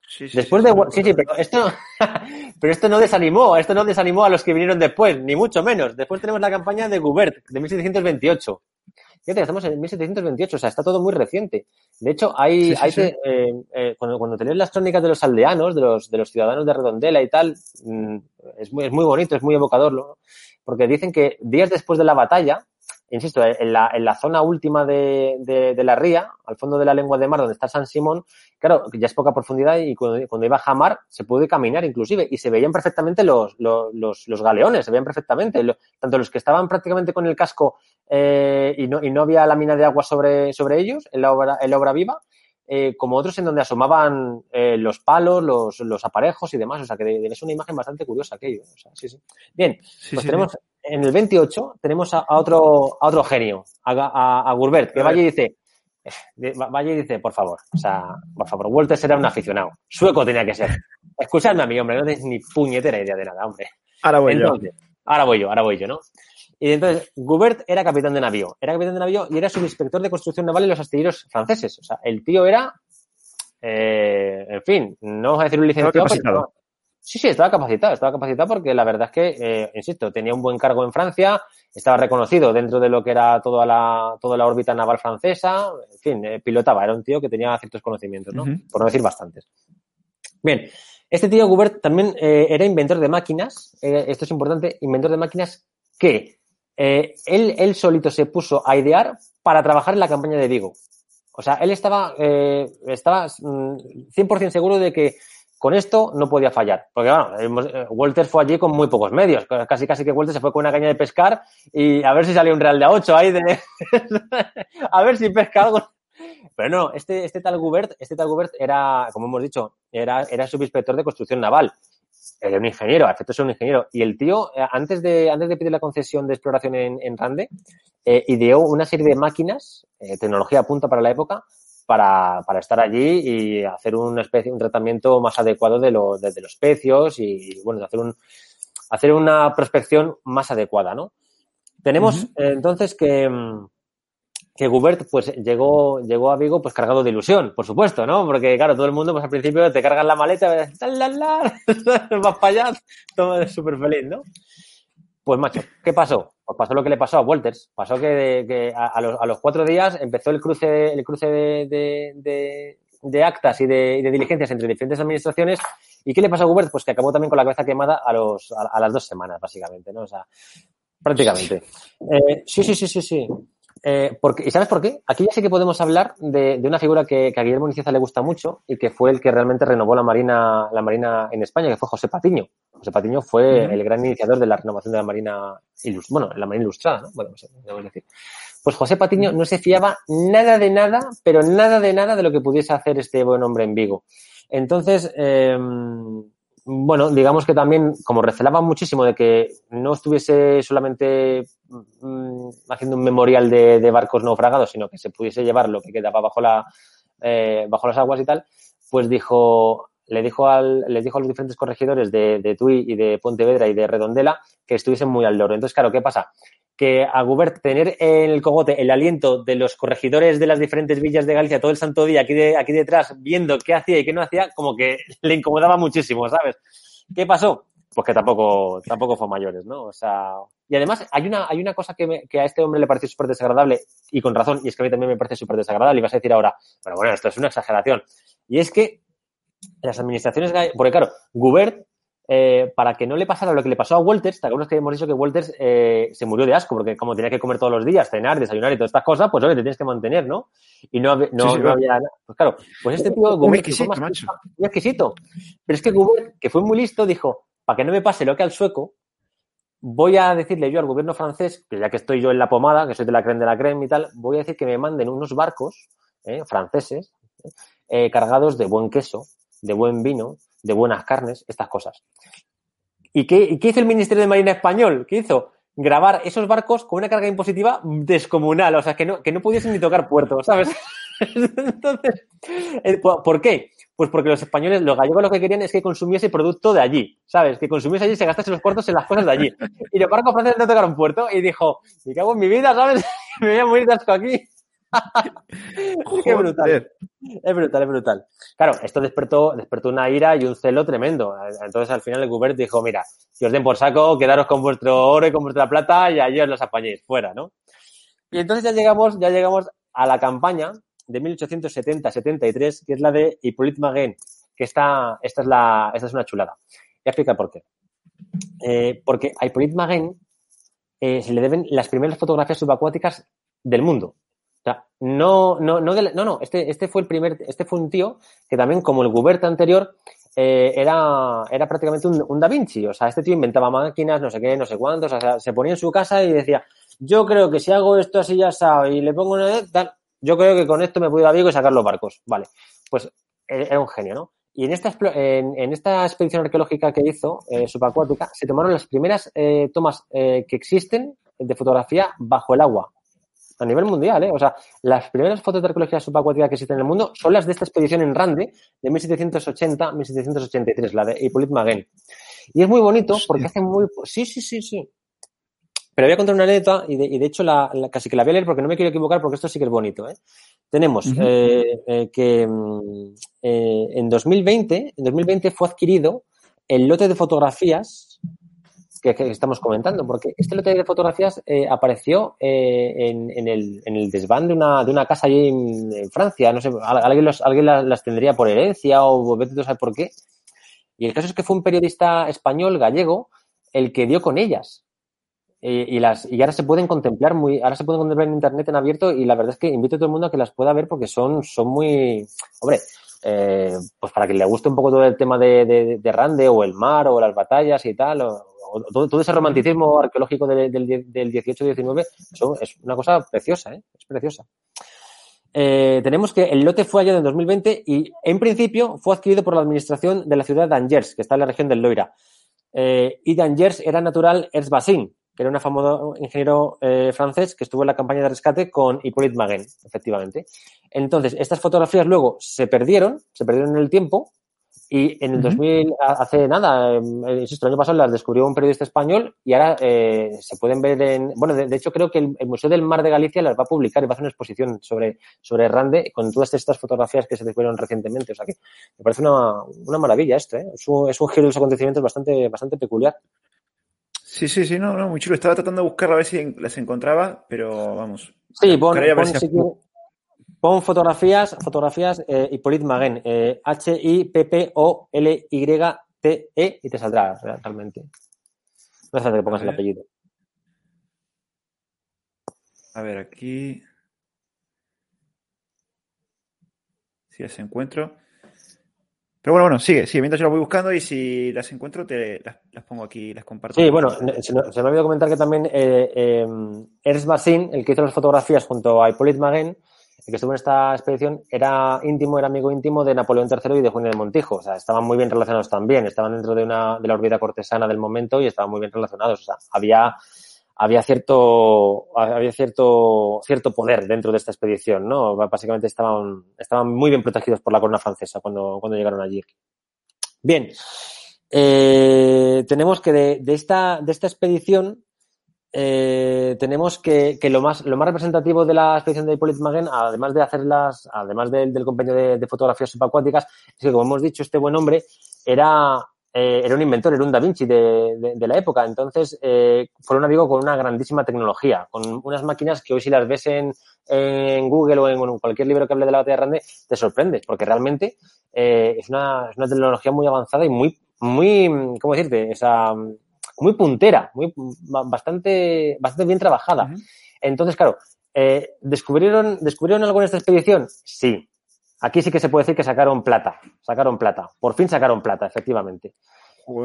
Sí, sí, después sí, de sí, sí, pero esto [LAUGHS] pero esto no desanimó, esto no desanimó a los que vinieron después, ni mucho menos. Después tenemos la campaña de Goubert de 1728. Fíjate, estamos en 1728, o sea, está todo muy reciente. De hecho, hay, hay te, eh, eh, cuando, cuando te lees las crónicas de los aldeanos, de los, de los ciudadanos de Redondela y tal, mmm, es muy, es muy bonito, es muy evocador, ¿no? porque dicen que días después de la batalla, insisto, en la, en la zona última de, de, de, la ría, al fondo de la lengua de mar, donde está San Simón, claro, ya es poca profundidad y cuando, iba a jamar se puede caminar inclusive y se veían perfectamente los, los, los, los galeones, se veían perfectamente, lo, tanto los que estaban prácticamente con el casco eh, y, no, y no había lámina de agua sobre, sobre ellos en la obra, en la obra viva, eh, como otros en donde asomaban eh, los palos, los, los, aparejos y demás. O sea, que es una imagen bastante curiosa aquello. O sea, sí, sí. Bien, sí, pues sí, tenemos en el 28 tenemos a, a, otro, a otro genio, a, a, a Gurbert, que y dice, vaya y dice, por favor, o sea, por favor, Walter será un aficionado. Sueco tenía que ser. Escuchadme a mí, hombre, no tenéis ni puñetera idea de nada, hombre. Ahora voy Entonces, yo. Ahora voy yo, ahora voy yo, ¿no? Y entonces, Gubert era capitán de navío. Era capitán de navío y era subinspector de construcción naval en los astilleros franceses. O sea, el tío era, eh, en fin, no vamos a decir un licenciado, pero sí, sí, estaba capacitado. Estaba capacitado porque la verdad es que, eh, insisto, tenía un buen cargo en Francia, estaba reconocido dentro de lo que era toda la, toda la órbita naval francesa. En fin, eh, pilotaba. Era un tío que tenía ciertos conocimientos, ¿no? Uh -huh. Por no decir bastantes. Bien. Este tío Gubert también eh, era inventor de máquinas. esto es importante. Inventor de máquinas que eh, él, él solito se puso a idear para trabajar en la campaña de Vigo. O sea, él estaba, eh, estaba 100% seguro de que con esto no podía fallar. Porque, bueno, Walter fue allí con muy pocos medios. Casi, casi que Walter se fue con una caña de pescar y a ver si salió un real de a 8 ahí de... [LAUGHS] a ver si pesca algo. Pero no, este, este tal Gubert, este tal Gubert era, como hemos dicho, era, era subinspector de construcción naval era un ingeniero, a efectos era un ingeniero. Y el tío, eh, antes de, antes de pedir la concesión de exploración en, en Rande, eh, ideó una serie de máquinas, eh, tecnología a punta para la época, para, para estar allí y hacer una especie, un tratamiento más adecuado de, lo, de, de los pecios y, bueno, hacer un, hacer una prospección más adecuada, ¿no? Tenemos, uh -huh. entonces, que, que Gubert pues llegó, llegó a Vigo pues cargado de ilusión, por supuesto, ¿no? Porque claro, todo el mundo pues al principio te cargan la maleta, la, la, [LAUGHS] vas para allá, todo súper feliz, ¿no? Pues macho, ¿qué pasó? Pues pasó lo que le pasó a Walters. Pasó que, a, los, a, los, cuatro días empezó el cruce, el cruce de, de, actas y de, diligencias entre diferentes administraciones. ¿Y qué le pasó a Gubert? Pues que acabó también con la cabeza quemada a, los, a, las dos semanas, básicamente, ¿no? O sea, prácticamente. Eh, sí, sí, sí, sí, sí. Eh, porque, ¿Y sabes por qué? Aquí ya sí que podemos hablar de, de una figura que, que, a Guillermo Nicieza le gusta mucho y que fue el que realmente renovó la Marina, la Marina en España, que fue José Patiño. José Patiño fue uh -huh. el gran iniciador de la renovación de la Marina, bueno, la Marina Ilustrada, ¿no? Bueno, no decir. Pues José Patiño no se fiaba nada de nada, pero nada de nada de lo que pudiese hacer este buen hombre en Vigo. Entonces, eh, bueno, digamos que también, como recelaba muchísimo de que no estuviese solamente mmm, haciendo un memorial de, de, barcos naufragados, sino que se pudiese llevar lo que quedaba bajo la eh, bajo las aguas y tal, pues dijo, le dijo al, les dijo a los diferentes corregidores de, de Tui y de Pontevedra y de Redondela que estuviesen muy al loro. Entonces, claro, ¿qué pasa? Que a Gubert tener en el cogote el aliento de los corregidores de las diferentes villas de Galicia todo el santo día aquí, de, aquí detrás viendo qué hacía y qué no hacía, como que le incomodaba muchísimo, ¿sabes? ¿Qué pasó? Pues que tampoco, tampoco fue mayores, ¿no? O sea, y además hay una, hay una cosa que, a este hombre le pareció súper desagradable y con razón, y es que a mí también me parece súper desagradable y vas a decir ahora, pero bueno, esto es una exageración. Y es que las administraciones, porque claro, Gubert eh, para que no le pasara lo que le pasó a Walters, ¿te acuerdas que hemos dicho que Walters eh, se murió de asco? Porque como tenía que comer todos los días, cenar, desayunar y todas estas cosas, pues oye, te tienes que mantener, ¿no? Y no, no, sí, sí, no había nada. Pues claro, pues este tío Gubert, exquisito, que fue más muy exquisito. Pero es que Gubert, que fue muy listo, dijo, para que no me pase lo que al sueco, voy a decirle yo al gobierno francés, que ya que estoy yo en la pomada, que soy de la creme de la creme y tal, voy a decir que me manden unos barcos eh, franceses eh, cargados de buen queso, de buen vino, de buenas carnes, estas cosas. ¿Y qué, ¿Y qué, hizo el Ministerio de Marina español? ¿Qué hizo? Grabar esos barcos con una carga impositiva descomunal, o sea, que no, que no pudiesen ni tocar puerto, ¿sabes? [LAUGHS] Entonces, eh, ¿por qué? Pues porque los españoles, los gallegos lo que querían es que consumiese producto de allí, ¿sabes? Que consumiese allí y se gastase los puertos en las cosas de allí. Y los barcos franceses no tocaron puerto y dijo, me cago en mi vida, ¿sabes? [LAUGHS] me voy a morir de asco aquí. [LAUGHS] Brutal. Es brutal, es brutal. Claro, esto despertó, despertó una ira y un celo tremendo. Entonces al final el Gubert dijo, mira, si os den por saco, quedaros con vuestro oro y con vuestra plata y allí os los apañéis, fuera, ¿no? Y entonces ya llegamos, ya llegamos a la campaña de 1870-73, que es la de Hippolyte Maguen, que esta, esta, es la, esta es una chulada. Voy a explicar por qué. Eh, porque a Hippolyte Maguen eh, se le deben las primeras fotografías subacuáticas del mundo. No, no, no, del- no, no, este, este fue el primer, este fue un tío que también, como el Gubert anterior, eh, era, era prácticamente un, un Da Vinci. O sea, este tío inventaba máquinas, no sé qué, no sé cuántos, o sea, se ponía en su casa y decía, yo creo que si hago esto así ya sabe y le pongo una de tal, yo creo que con esto me puedo ir a Vigo y sacar los barcos. Vale, pues eh, era un genio, ¿no? Y en esta, en, en esta expedición arqueológica que hizo, eh, subacuática, se tomaron las primeras eh, tomas eh, que existen de fotografía bajo el agua. A nivel mundial, ¿eh? O sea, las primeras fotos de arqueología subacuática que existen en el mundo son las de esta expedición en Rande de 1780-1783, la de Hippolyte Maguen. Y es muy bonito porque hace muy... Sí, sí, sí, sí. Pero voy a contar una anécdota y de, y de hecho la, la- casi que la voy a leer porque no me quiero equivocar porque esto sí que es bonito. ¿eh? Tenemos Ujú. eh, eh, que mm, eh, en 2020, en 2020 fue adquirido el lote de fotografías que, que estamos comentando, porque este lote de fotografías eh, apareció eh, en, en el, en el desván de una, de una casa allí en, en Francia. No sé, al- alguien, los- alguien las, las tendría por herencia o vete tú por qué. Y el caso es que fue un periodista español, gallego, el que dio con ellas. Eh, y, las, y ahora se pueden contemplar muy, ahora se pueden contemplar en internet en abierto y la verdad es que invito a todo el mundo a que las pueda ver porque son, son muy, hombre, eh, pues para que le guste un poco todo el tema de, de, de Rande o el mar o las batallas y tal, o, o todo, todo ese romanticismo arqueológico del, del, del 18-19, eso es una cosa preciosa, ¿eh? es preciosa. Eh, tenemos que el lote fue hallado en 2020 y en principio fue adquirido por la administración de la ciudad de Angers, que está en la región del Loira. Eh, y de Angers era natural Ernst Bassin, que era un famoso ingeniero eh, francés que estuvo en la campaña de rescate con Hippolyte Maguen, efectivamente. Entonces, estas fotografías luego se perdieron, se perdieron en el tiempo, y en el Ujú. 2000, a- hace nada, eh, insisto, el año pasado las descubrió un periodista español y ahora eh, se pueden ver en. Bueno, de, de hecho, creo que el, el Museo del Mar de Galicia las va a publicar y va a hacer una exposición sobre, sobre Rande con todas estas fotografías que se descubrieron recientemente. O sea que me parece una, una maravilla esto, ¿eh? Es un, es un giro de los acontecimientos bastante, bastante peculiar. Sí, sí, sí, no, no, muy chulo. Estaba tratando de buscar a ver si las encontraba, pero vamos. Sí, pon, pon, si- pon fotografías, fotografías eh, Hippolyte Maguen, eh, H-I-P-P-O-L-Y-T-E y te saldrá realmente. No hace falta que pongas el apellido. A ver, aquí. Si las encuentro. Pero bueno, bueno, sigue, sigue. Mientras yo las voy buscando y si las encuentro, te las, pongo aquí, las comparto. Sí, bueno, se, me- ha olvidado comentar que también eh, eh, Ernst Bassin, el que hizo las fotografías junto a Hippolyte Maguen, el que estuvo en esta expedición, era íntimo, era amigo íntimo de Napoleón III y de Juan de Montijo. O sea, estaban muy bien relacionados también. Estaban dentro de, una, de la órbita cortesana del momento y estaban muy bien relacionados. O sea, había, había cierto, había cierto, cierto poder dentro de esta expedición, ¿no? Básicamente estaban, estaban muy bien protegidos por la corona francesa cuando, cuando llegaron allí. Bien. Eh, tenemos que de, de esta, de esta expedición eh, tenemos que, que lo más lo más representativo de la expedición de Hippolyte Maguen, además de hacerlas, además del, compendio de, de fotografías subacuáticas, es que como hemos dicho, este buen hombre era, eh, era un inventor, era un Da Vinci de, de- de la época. Entonces, eh, fue un amigo con una grandísima tecnología, con unas máquinas que hoy si las ves en, en Google o en, en cualquier libro que hable de la batalla de Rande, te sorprendes, porque realmente eh, es, una, es una tecnología muy avanzada y muy, muy, ¿cómo decirte? Esa, muy puntera, muy, bastante, bastante bien trabajada. Entonces, claro, eh, ¿descubrieron, ¿descubrieron algo en esta expedición? Sí. Aquí sí que se puede decir que sacaron plata. Sacaron plata. Por fin sacaron plata, efectivamente.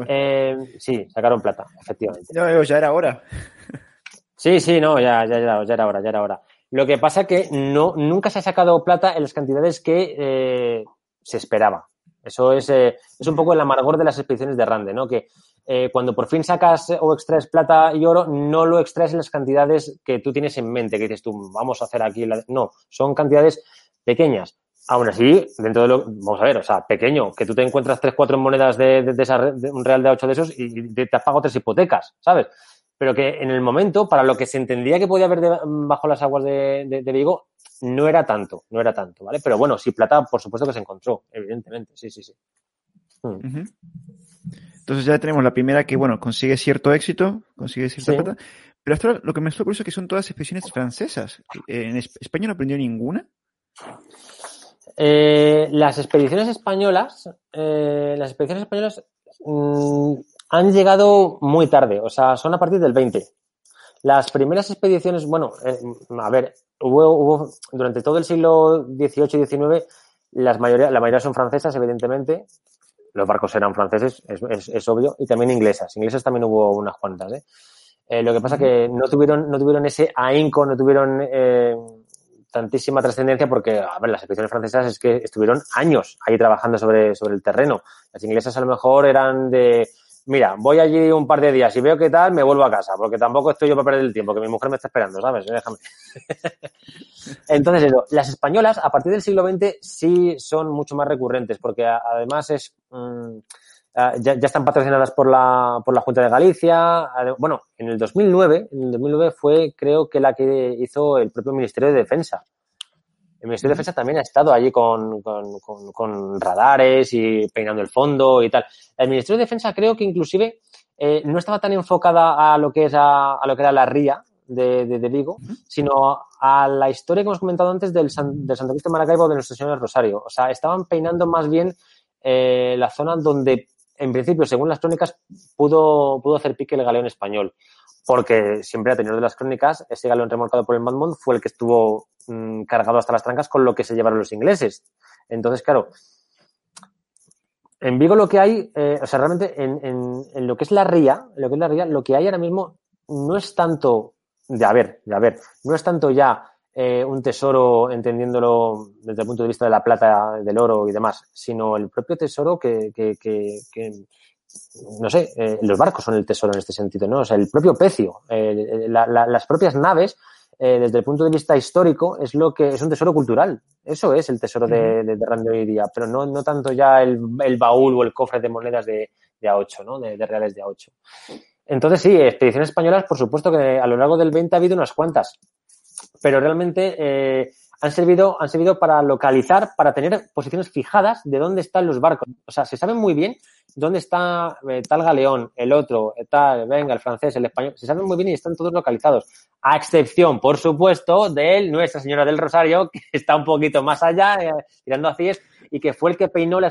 Eh, sí, sacaron plata, efectivamente. Veo, ya era hora. Sí, sí, no, ya, ya, ya, ya era hora, ya era hora. Lo que pasa que no, nunca se ha sacado plata en las cantidades que eh, se esperaba. Eso es, eh, es un poco el amargor de las expediciones de Rande, ¿no? Que eh, cuando por fin sacas o extraes plata y oro, no lo extraes en las cantidades que tú tienes en mente, que dices tú, vamos a hacer aquí. La... No, son cantidades pequeñas. Aún así, dentro de lo. Vamos a ver, o sea, pequeño, que tú te encuentras tres, cuatro monedas de, de, de, esa, de un real de ocho de esos y te, te has pagado tres hipotecas, ¿sabes? Pero que en el momento, para lo que se entendía que podía haber de, bajo las aguas de, Vigo, no era tanto, no era tanto, ¿vale? Pero bueno, sí, plata, por supuesto que se encontró, evidentemente, sí, sí, sí. Hmm. Uh -huh. Entonces ya tenemos la primera que, bueno, consigue cierto éxito, consigue cierta sí. plata. Pero hasta ahora lo que me estoy curioso es que son todas expediciones francesas. ¿En España no aprendió ninguna? Eh, las expediciones españolas, eh, las expediciones españolas mmm, han llegado muy tarde, o sea, son a partir del 20. Las primeras expediciones, bueno, eh, a ver, hubo, hubo durante todo el siglo XVIII y XIX, las mayoría, la mayoría son francesas, evidentemente. Los barcos eran franceses, es, es- es obvio, y también inglesas. Inglesas también hubo unas cuantas, ¿eh? Lo que pasa que no tuvieron, no tuvieron ese ahínco, no tuvieron eh, tantísima trascendencia porque, a ver, las expediciones francesas es que estuvieron años ahí trabajando sobre, sobre el terreno. Las inglesas a lo mejor eran de, mira, voy allí un par de días y veo qué tal, me vuelvo a casa, porque tampoco estoy yo para perder el tiempo, que mi mujer me está esperando, ¿sabes? [LAUGHS] Déjame. Entonces, eso, las españolas a partir del siglo XX sí son mucho más recurrentes, porque además es, mm, ya, ya están patrocinadas por la, por la Junta de Galicia. Ade- Bueno, en el 2009, en el 2009 fue creo que la que hizo el propio Ministerio de Defensa. El Ministerio de Defensa también ha estado allí con, con, con- con radares y peinando el fondo y tal. El Ministerio de Defensa creo que inclusive eh, no estaba tan enfocada a lo que es a, a lo que era la ría de, de, de Vigo, sino a la historia que hemos comentado antes del, San, del Santo Cristo de Maracaibo de Nuestro Señor del Rosario. O sea, estaban peinando más bien eh, la zona donde, en principio, según las crónicas, pudo, pudo hacer pique el galeón español. Porque siempre a tenor de las crónicas, ese galeón remolcado por el Madmont fue el que estuvo mm, cargado hasta las trancas con lo que se llevaron los ingleses. Entonces, claro, en Vigo lo que hay, eh, o sea, realmente en, en, en lo que es la ría, lo que es la ría, lo que hay ahora mismo no es tanto, de a ver, de a ver, no es tanto ya eh, un tesoro, entendiéndolo desde el punto de vista de la plata, del oro y demás, sino el propio tesoro que, que, que, que no sé, eh, los barcos son el tesoro en este sentido, ¿no? O sea, el propio pecio, eh, la, la, las propias naves, eh, desde el punto de vista histórico, es lo que es un tesoro cultural. Eso es el tesoro de, de, de Randy hoy día, pero no, no tanto ya el, el baúl o el cofre de monedas de, de A8, ¿no? De, de reales de A8. Entonces, sí, expediciones españolas, por supuesto que a lo largo del 20 ha habido unas cuantas, pero realmente eh, han servido, han servido para localizar, para tener posiciones fijadas de dónde están los barcos. O sea, se sabe muy bien dónde está eh, tal galeón, el otro, eh, tal, venga, el francés, el español, se saben muy bien y están todos localizados. A excepción, por supuesto, de Nuestra Señora del Rosario, [LAUGHS] que está un poquito más allá, eh, tirando a Cies, y que fue el que peinó la,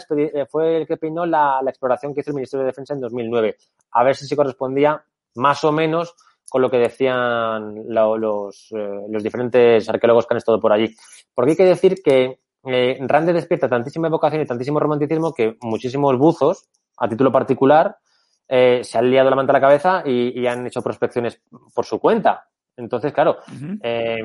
fue el que peinó la, la, exploración que hizo el Ministerio de Defensa en 2009. A ver si se correspondía más o menos con lo que decían lo, los, eh, los diferentes arqueólogos que han estado por allí. Porque hay que decir que eh, Rande despierta tantísima evocación y tantísimo romanticismo que muchísimos buzos, a título particular, eh, se han liado la manta a la cabeza y, y, han hecho prospecciones por su cuenta. Entonces, claro, uh -huh. eh,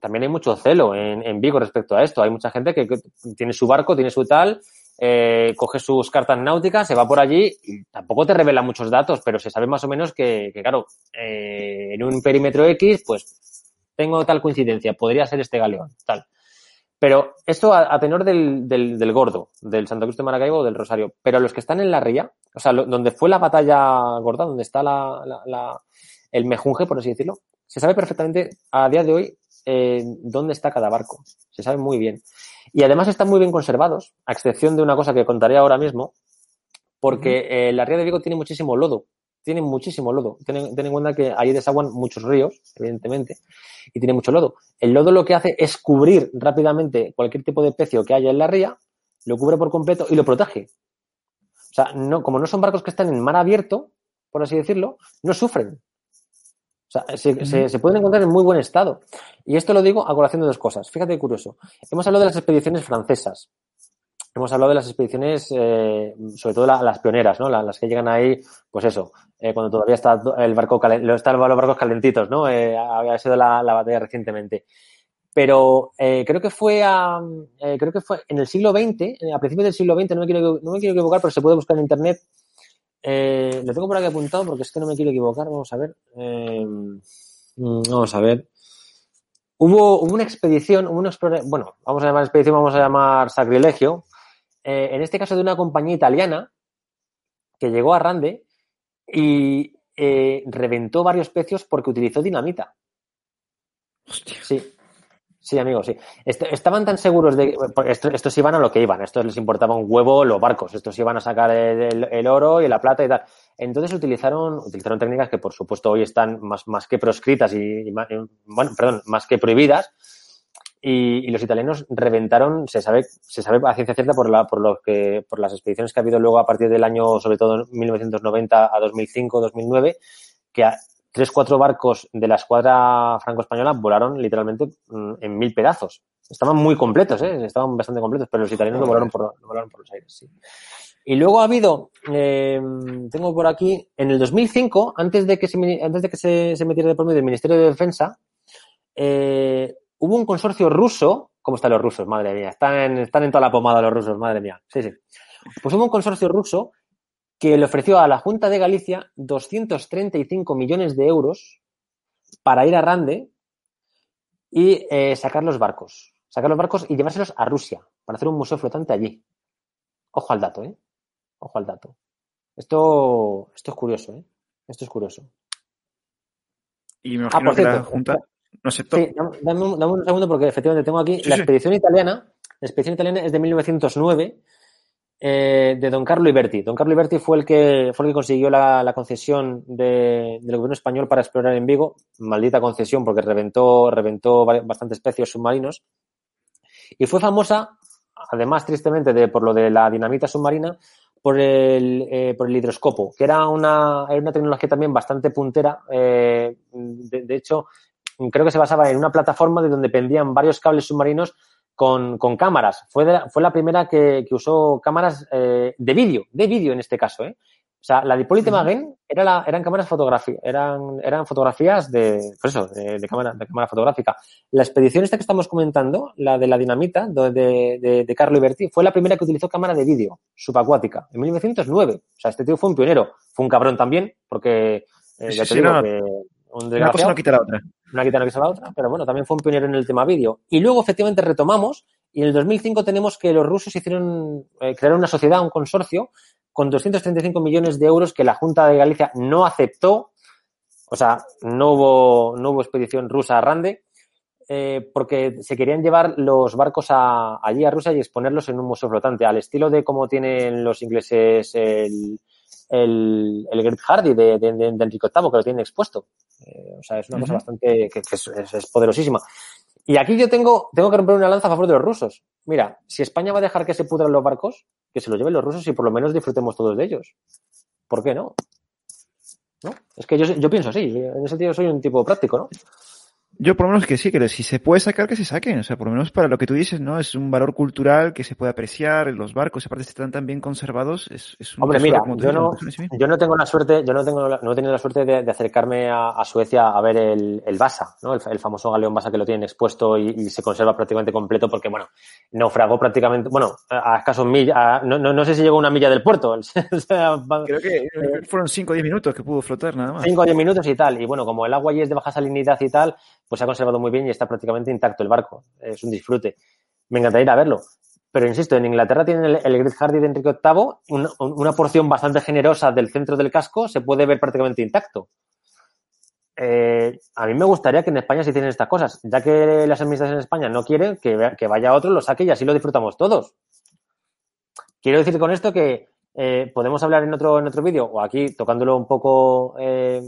también hay mucho celo en, en, Vigo respecto a esto. Hay mucha gente que, que tiene su barco, tiene su tal, eh, coge sus cartas náuticas, se va por allí y tampoco te revela muchos datos, pero se sabe más o menos que, que claro, eh, en un perímetro X, pues tengo tal coincidencia, podría ser este galeón, tal. Pero esto a, tenor del, del, del, gordo, del Santo Cristo de Maracaibo o del Rosario. Pero los que están en la ría, o sea, lo, donde fue la batalla gorda, donde está la, la, la, el mejunje, por así decirlo, se sabe perfectamente a día de hoy eh, dónde está cada barco. Se sabe muy bien. Y además están muy bien conservados, a excepción de una cosa que contaré ahora mismo, porque eh, la ría de Vigo tiene muchísimo lodo. Tiene muchísimo lodo. Ten, ten en cuenta que ahí desaguan muchos ríos, evidentemente, y tiene mucho lodo. El lodo lo que hace es cubrir rápidamente cualquier tipo de pecio que haya en la ría, lo cubre por completo y lo protege. O sea, no, como no son barcos que están en mar abierto, por así decirlo, no sufren. O sea, se, se, se, pueden encontrar en muy buen estado. Y esto lo digo a colación de dos cosas. Fíjate curioso. Hemos hablado de las expediciones francesas. Hemos hablado de las expediciones, eh, sobre todo la, las pioneras, ¿no? Las, las, que llegan ahí, pues eso, eh, cuando todavía está el barco, están los barcos calentitos, ¿no? Eh, había sido la, la, batalla recientemente. Pero eh, creo que fue a, creo que fue en el siglo XX, a principios del siglo XX, no me quiero, no me quiero equivocar, pero se puede buscar en internet. Eh, lo tengo por aquí apuntado porque es que no me quiero equivocar. Vamos a ver. Eh, vamos a ver. Hubo, hubo una expedición, hubo una bueno, vamos a llamar expedición, vamos a llamar sacrilegio, eh, en este caso de una compañía italiana que llegó a Rande y reventó varios pecios porque utilizó dinamita. Hostia. Sí. Sí, amigo, sí. Est estaban tan seguros de que esto, estos iban a lo que iban, estos les importaba un huevo los barcos, estos iban a sacar el, el, el, oro y la plata y tal. Entonces utilizaron, utilizaron técnicas que por supuesto hoy están más, más que proscritas y, y, bueno, perdón, más que prohibidas. Y, y, los italianos reventaron, se sabe, se sabe a ciencia cierta por la, por lo que, por las expediciones que ha habido luego a partir del año, sobre todo 1990 a 2005, 2009, que tres, cuatro barcos de la escuadra franco-española volaron literalmente mm, en mil pedazos. Estaban muy completos, ¿eh? estaban bastante completos, pero los italianos lo volaron por, volaron por los aires, sí. Y luego ha habido, eh, tengo por aquí, en el 2005, antes de que se, antes de que se, metiera de por medio del Ministerio de Defensa, eh, hubo un consorcio ruso, ¿cómo están los rusos? Madre mía, están están en toda la pomada los rusos, madre mía. Sí, sí. Pues hubo un consorcio ruso que le ofreció a la Junta de Galicia 235 millones de euros para ir a Rande y eh, sacar los barcos. Sacar los barcos y llevárselos a Rusia para hacer un museo flotante allí. Ojo al dato, ¿eh? Ojo al dato. Esto, esto es curioso, ¿eh? Esto es curioso. Y me Ah, imagino por que la cierto. Junta no aceptó. Sí, dame, dame un, dame un segundo porque efectivamente tengo aquí Sí, la sí. expedición italiana. La expedición italiana es de 1909 eh, de Don Carlo Iberti. Don Carlo Iberti fue el que fue el que consiguió la, la concesión de- del gobierno español para explorar en Vigo. Maldita concesión porque reventó, reventó bastantes pecios submarinos. Y fue famosa, además, tristemente, de, por lo de la dinamita submarina, por el, eh, por el hidroscopo, que era una, era una tecnología también bastante puntera. eh, de, de hecho, creo que se basaba en una plataforma de donde pendían varios cables submarinos con, con cámaras. Fue, de la, fue la primera que, que usó cámaras eh, de vídeo, de vídeo en este caso. ¿eh? O sea, la de Hippolyte Maguen era la, eran cámaras fotografías, eran, eran fotografías de, pues eso, de, de cámara, de cámara fotográfica. La expedición esta que estamos comentando, la de la dinamita, de, de, de, Carlo Iberti, fue la primera que utilizó cámara de vídeo subacuática, en 1909. O sea, este tío fue un pionero. Fue un cabrón también, porque, eh, Sí, ya sí, te digo, que un Una cosa no quita la otra. una quita una cosa a la otra, pero bueno, también fue un pionero en el tema vídeo. Y luego, efectivamente, retomamos y en el 2005 tenemos que los rusos hicieron, eh, crearon una sociedad, un consorcio, con 235 millones de euros que la Junta de Galicia no aceptó. O sea, no hubo, no hubo expedición rusa a Rande, eh, porque se querían llevar los barcos a, allí a Rusia y exponerlos en un museo flotante, al estilo de cómo tienen los ingleses el, el, el Great Hardy de, de, de Enrique VIII, que lo tienen expuesto. Eh, o sea, es una cosa bastante que, que es, es- es poderosísima. Y aquí yo tengo, tengo que romper una lanza a favor de los rusos. Mira, si España va a dejar que se pudran los barcos, que se los lleven los rusos y por lo menos disfrutemos todos de ellos. ¿Por qué no? ¿No? Es que yo, yo pienso así, en ese sentido soy un tipo práctico, ¿no? Yo por lo menos que sí, que si se puede sacar, que se saquen. O sea, por lo menos para lo que tú dices, ¿no? Es un valor cultural que se puede apreciar. Los barcos, aparte, están tan bien conservados. Es, es un Hombre, mira, yo no, misma. yo no tengo la suerte, yo no tengo la- no he tenido la suerte de, de acercarme a, a Suecia a ver el, el Basa, ¿no? El, el famoso galeón Basa que lo tienen expuesto y, y se conserva prácticamente completo porque, bueno, naufragó prácticamente, bueno, a, a escaso milla, a- no, no, no sé si llegó a una milla del puerto, [LAUGHS] o sea, va- Creo que eh, fueron 5 o 10 minutos que pudo flotar, nada más. 5 o 10 minutos y tal. Y bueno, como el agua allí es de baja salinidad y tal, pues se ha conservado muy bien y está prácticamente intacto el barco. Es un disfrute. Me encantaría ir a verlo. Pero insisto, en Inglaterra tienen el, el Great Hardy de Enrique VIII, una, porción bastante generosa del centro del casco se puede ver prácticamente intacto. Eh, a mí me gustaría que en España se hicieran estas cosas, ya que las administraciones en España no quieren que, que vaya otro, lo saque y así lo disfrutamos todos. Quiero decir con esto que eh, podemos hablar en otro, en otro vídeo o aquí tocándolo un poco eh,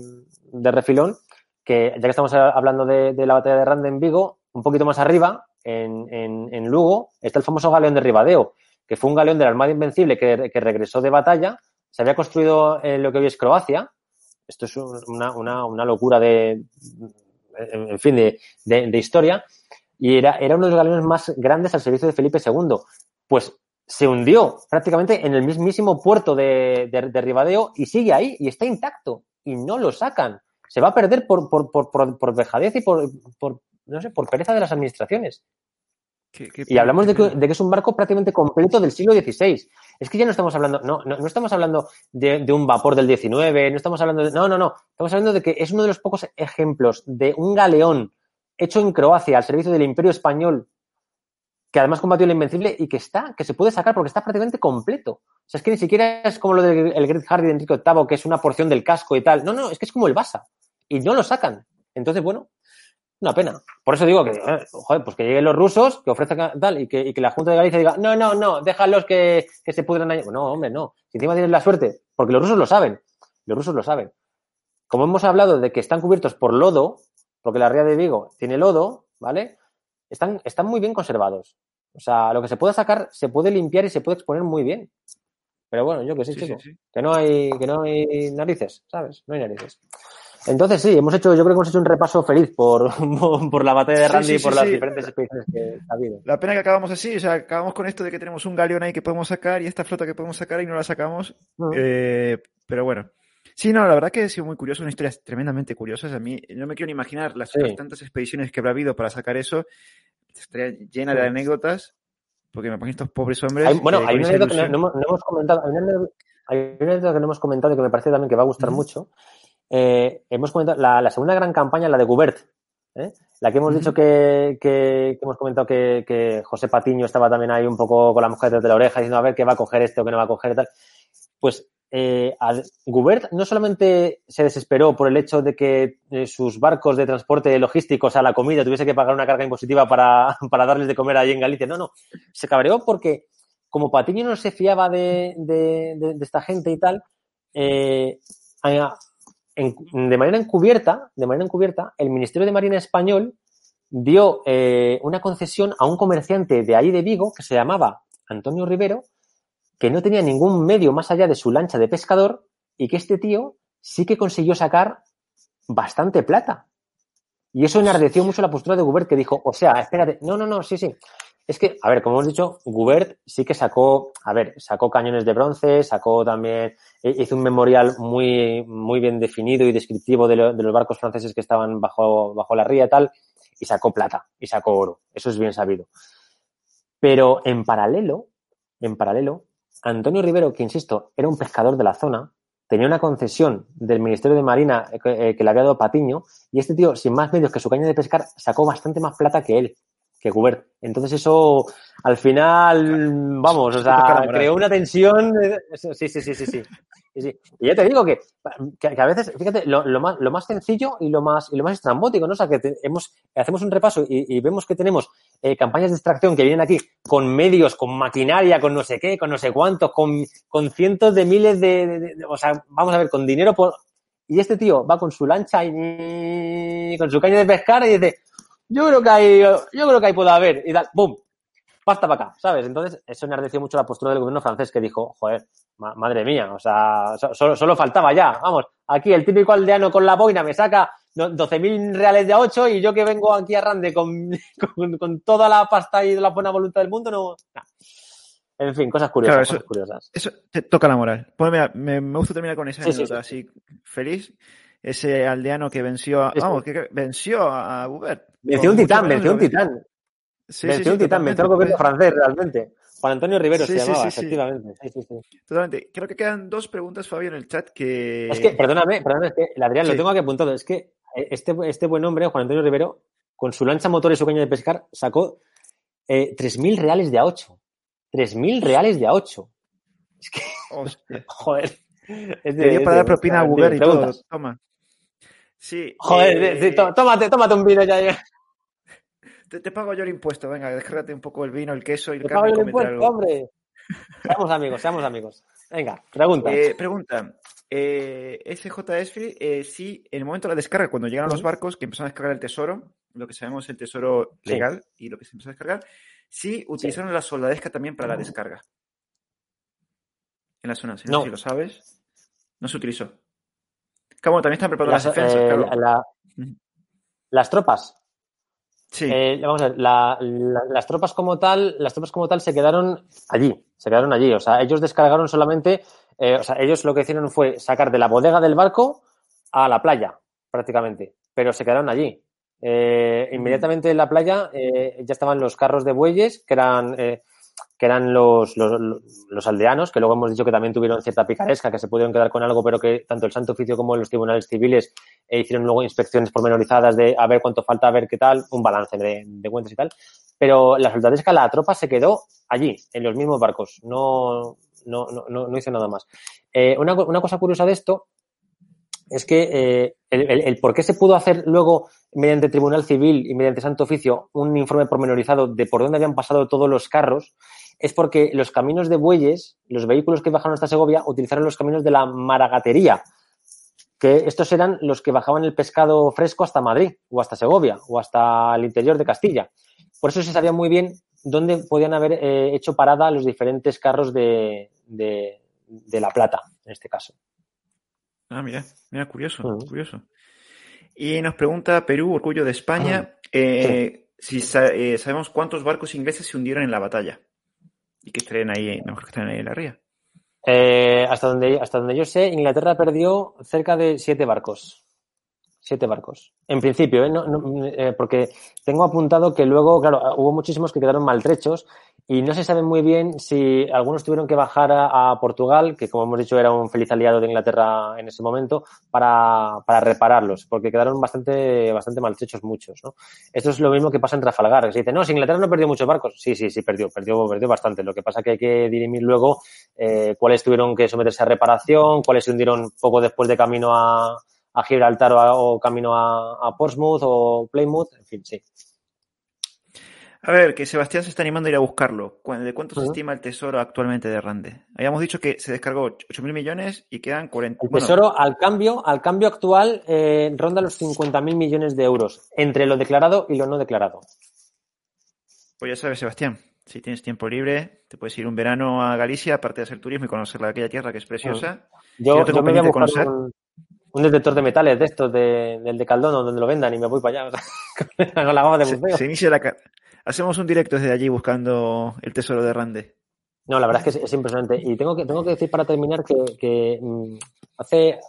de refilón, que ya que estamos hablando de, la batalla de Rande en Vigo, un poquito más arriba, en, en, Lugo, está el famoso galeón de Ribadeo, que fue un galeón de la Armada Invencible que, que regresó de batalla, se había construido en lo que hoy es Croacia. Esto es un- una, una, una locura de, en fin, de, de, historia. Y era, era uno de los galeones más grandes al servicio de Felipe II. Pues se hundió prácticamente en el mismísimo puerto de, de Ribadeo y sigue ahí y está intacto y no lo sacan. Se va a perder por, por, por, por, y por, por, no sé, por pereza de las administraciones. Qué- qué Y hablamos de que, pena. de que es un barco prácticamente completo del siglo XVI. Es que ya no estamos hablando, no, no, no estamos hablando de, de un vapor del XIX, no estamos hablando de, no, no, no, estamos hablando de que es uno de los pocos ejemplos de un galeón hecho en Croacia al servicio del Imperio Español que además combatió el Invencible y que está, que se puede sacar porque está prácticamente completo. O sea, es que ni siquiera es como lo del el Great Hardy de Enrique VIII, que es una porción del casco y tal. No, no, es que es como el Basa. Y no lo sacan. Entonces, bueno, una pena. Por eso digo que, eh, joder, pues que lleguen los rusos, que ofrezcan tal, y que, y que la Junta de Galicia diga, no, no, no, déjalos que, que se pudran allá. No, hombre, no. Si encima tienes la suerte, porque los rusos lo saben. Los rusos lo saben. Como hemos hablado de que están cubiertos por lodo, porque la ría de Vigo tiene lodo, ¿vale? Están, están muy bien conservados. O sea, lo que se puede sacar se puede limpiar y se puede exponer muy bien. Pero bueno, yo que sé, Sí, chico. sí, sí. Que no hay, que no hay narices, ¿sabes? No hay narices. Entonces sí, hemos hecho, yo creo que hemos hecho un repaso feliz por, [LAUGHS] por la batalla de Randy sí, y por sí, las diferentes expediciones que ha habido. La pena que acabamos así, o sea, acabamos con esto de que tenemos un galeón ahí que podemos sacar y esta flota que podemos sacar y no la sacamos. Mm. Eh, pero bueno. Sí, no, la verdad que ha sido muy curioso, una historia tremendamente curiosa. A mí no me quiero ni imaginar las tantas expediciones que habrá habido para sacar eso. Estaría llena de anécdotas, porque me imagino estos pobres hombres. Hay- bueno, hay una anécdota que no, hemos, comentado, hay una, anécdota- que no hemos comentado y que me parece también que va a gustar mucho. Eh, hemos comentado la, la segunda gran campaña, la de Gubert, ¿eh? la que hemos dicho que, que- que hemos comentado que, que José Patiño estaba también ahí un poco con la detrás de la oreja diciendo a ver qué va a coger este o qué no va a coger y tal. Pues eh, a- Gubert no solamente se desesperó por el hecho de que eh, sus barcos de transporte logístico, o sea, la comida, tuviese que pagar una carga impositiva para, [LAUGHS] para darles de comer allí en Galicia. No, no. Se cabreó porque, como Patiño no se fiaba de, de- de- de esta gente y tal, eh, de manera encubierta, de manera encubierta, el Ministerio de Marina español dio eh, una concesión a un comerciante de ahí de Vigo que se llamaba Antonio Rivero, que no tenía ningún medio más allá de su lancha de pescador y que este tío sí que consiguió sacar bastante plata. Y eso enardeció mucho la postura de Gubert, que dijo, o sea, espérate, no, no, no, sí, sí. Es que, a ver, como hemos dicho, Gubert sí que sacó, a ver, sacó cañones de bronce, sacó también, eh, hizo un memorial muy, muy bien definido y descriptivo de, lo- de los barcos franceses que estaban bajo, bajo la ría y tal, y sacó plata, y sacó oro. Eso es bien sabido. Pero en paralelo, en paralelo, Antonio Rivero, que insisto, era un pescador de la zona, tenía una concesión del Ministerio de Marina eh, eh, que le había dado Patiño, y este tío, sin más medios que su caña de pescar, sacó bastante más plata que él, que Gubert. Entonces eso, al final, vamos, o sea, creó una tensión. Sí, sí, sí, sí, sí. Sí, sí. Y ya te digo que, que, que a veces, fíjate, lo, lo más, lo más sencillo y lo más, y lo más estrambótico, ¿no? O sea, que te- hemos, hacemos un repaso y, y vemos que tenemos eh, campañas de extracción que vienen aquí con medios, con maquinaria, con no sé qué, con no sé cuántos, con, con cientos de miles de, de- de- de- O sea, vamos a ver, con dinero por. Y este tío va con su lancha y con su caña de pescar y dice, yo creo que hay, yo creo que ahí puede haber. Y tal, ¡pum! Pasta para acá, ¿sabes? Entonces, eso enardeció mucho la postura del gobierno francés que dijo, joder, ma- madre mía, o sea, so- solo, solo faltaba ya, vamos, aquí el típico aldeano con la boina me saca do- 12.000 reales de a 8 y yo que vengo aquí a Rande con, [LAUGHS] con, con toda la pasta y la buena voluntad del mundo, no. nah. En fin, cosas curiosas, Claro, eso- cosas curiosas. Eso te toca la moral. Pues mira, me, me gusta terminar con esa Sí, sí, anécdota así feliz. Ese aldeano que venció a, vamos, que venció a Gubert. Venció un titán, venció un titán. Sí, venció sí, un sí, titán, venció al gobierno francés realmente. Juan Antonio Rivero se llamaba, efectivamente. Sí, sí, sí. Totalmente. Creo que quedan dos preguntas, Fabio, en el chat que... Es que, perdóname, perdóname, es que Adrián lo tengo aquí apuntado. Es que eh, este, este buen hombre, Juan Antonio Rivero, con su lancha motor y su caña de pescar, sacó eh, 3.000 reales de a 8. 3.000 reales de a 8. Es que, Hostia. [LAUGHS] joder. Es Te dio para dar propina a Uber y todo. Toma. Sí. Joder, eh, sí, tómate, tómate un vino ya. ya. te, te pago yo el impuesto. Venga, descárgate un poco el vino, el queso y el Te pago carne el impuesto, algo. hombre. Seamos amigos, seamos amigos. Venga, pregunta. Eh, pregunta. Eh, SJS, eh, sí, en el momento de la descarga, cuando llegaron los barcos que empezaron a descargar el tesoro, lo que sabemos el tesoro Sí. legal y lo que se empezó a descargar, sí utilizaron la soldadesca también para la descarga. En la zona, si no, si lo sabes, no se utilizó. Bueno, también están preparando Las, las defensas, eh, claro. la- las tropas. Sí, Eh, vamos a ver, la- la- las tropas como tal, las tropas como tal se quedaron allí, se quedaron allí. O sea, ellos descargaron solamente, eh, o sea, ellos lo que hicieron fue sacar de la bodega del barco a la playa, prácticamente. Pero se quedaron allí. Eh, inmediatamente en la playa ya estaban los carros de bueyes, que eran, que eran los, los, los aldeanos, que luego hemos dicho que también tuvieron cierta picaresca, que se pudieron quedar con algo, pero que tanto el Santo Oficio como los tribunales civiles eh, hicieron luego inspecciones pormenorizadas de a ver cuánto falta, a ver qué tal, un balance de, de cuentas y tal. Pero la soldadesca, la tropa se quedó allí, en los mismos barcos. No, no, no, no, hizo nada más. Eh, una, una cosa curiosa de esto es que eh, el, por qué se pudo hacer luego, mediante Tribunal Civil y mediante Santo Oficio, un informe pormenorizado de por dónde habían pasado todos los carros, es porque los caminos de bueyes, los vehículos que bajaron hasta Segovia, utilizaron los caminos de la maragatería, que estos eran los que bajaban el pescado fresco hasta Madrid, o hasta Segovia, o hasta el interior de Castilla. Por eso se sabía muy bien dónde podían haber eh, hecho parada los diferentes carros de, de La Plata, en este caso. Ah, mira, mira, curioso, Ujú. curioso. Y nos pregunta Perú, Orgullo de España, eh, si sa- eh, sabemos cuántos barcos ingleses se hundieron en la batalla. Y que estén ahí, mejor que estén ahí en la ría. Eh, hasta, donde, hasta donde yo sé, Inglaterra perdió cerca de siete barcos. Siete barcos. En principio, ¿eh? No- no, eh, porque tengo apuntado que luego, claro, hubo muchísimos que quedaron maltrechos y no se sabe muy bien si algunos tuvieron que bajar a, a Portugal, que como hemos dicho era un feliz aliado de Inglaterra en ese momento, para, para repararlos, porque quedaron bastante, bastante maltrechos muchos. ¿no? Esto es lo mismo que pasa en Trafalgar, que se dice, no, si Inglaterra no perdió muchos barcos. Sí, sí, sí, perdió, perdió, perdió bastante. Lo que pasa que hay que dirimir luego eh, cuáles tuvieron que someterse a reparación, cuáles se hundieron poco después de camino a, a Gibraltar o, a- o camino a, a Portsmouth o Plymouth, en fin, sí. A ver, que Sebastián se está animando a ir a buscarlo. ¿Cu- ¿De cuánto se estima el tesoro actualmente de Rande? Habíamos dicho que se descargó 8.000 millones y quedan 40. El bueno, tesoro al cambio, al cambio actual eh, ronda los 50.000 millones de euros entre lo declarado y lo no declarado. Pues ya sabes, Sebastián, si tienes tiempo libre, te puedes ir un verano a Galicia, aparte de hacer turismo y conocer la- aquella tierra que es preciosa. Yo, lo tengo yo me voy a pendiente de buscar conocer. un, un detector de metales de estos, de, del de Caldón, donde lo vendan y me voy para allá. [LAUGHS] con la gama de buceo. se inicia la... ca- Hacemos un directo desde allí buscando el tesoro de Rande. No, la verdad es que es, es impresionante. Y tengo que, tengo que decir para terminar que, que, mm, hace.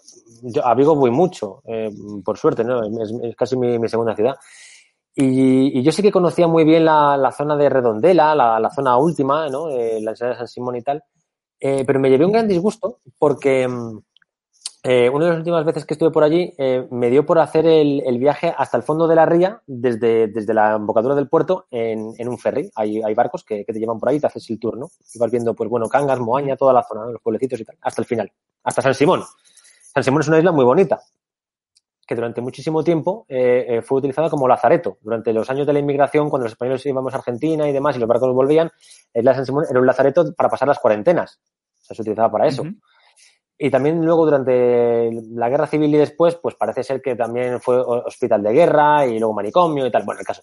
Yo a Vigo voy mucho, eh, por suerte, ¿no? Es, es casi mi, mi segunda ciudad. Y, y yo sí que conocía muy bien la, la zona de Redondela, la, la zona última, ¿no? Eh, la ensalada de San Simón y tal. Eh, pero me llevé un gran disgusto porque mm, eh, una de las últimas veces que estuve por allí eh, me dio por hacer el, viaje hasta el fondo de la ría desde, la embocadura del puerto en, en un ferry. Hay, hay barcos que, te llevan por ahí y te haces el tour, ¿no? Y vas viendo, pues bueno, Cangas, Moaña, toda la zona, los pueblecitos y tal, hasta el final, hasta San Simón. San Simón es una isla muy bonita que durante muchísimo tiempo eh, eh, fue utilizada como lazareto. Durante los años de la inmigración, cuando los españoles íbamos a Argentina y demás y los barcos volvían, la isla de San Simón era un lazareto para pasar las cuarentenas. O sea, se utilizaba para eso. Y también luego durante la guerra civil y después, pues parece ser que también fue ho- hospital de guerra y luego manicomio y tal. Bueno, el caso.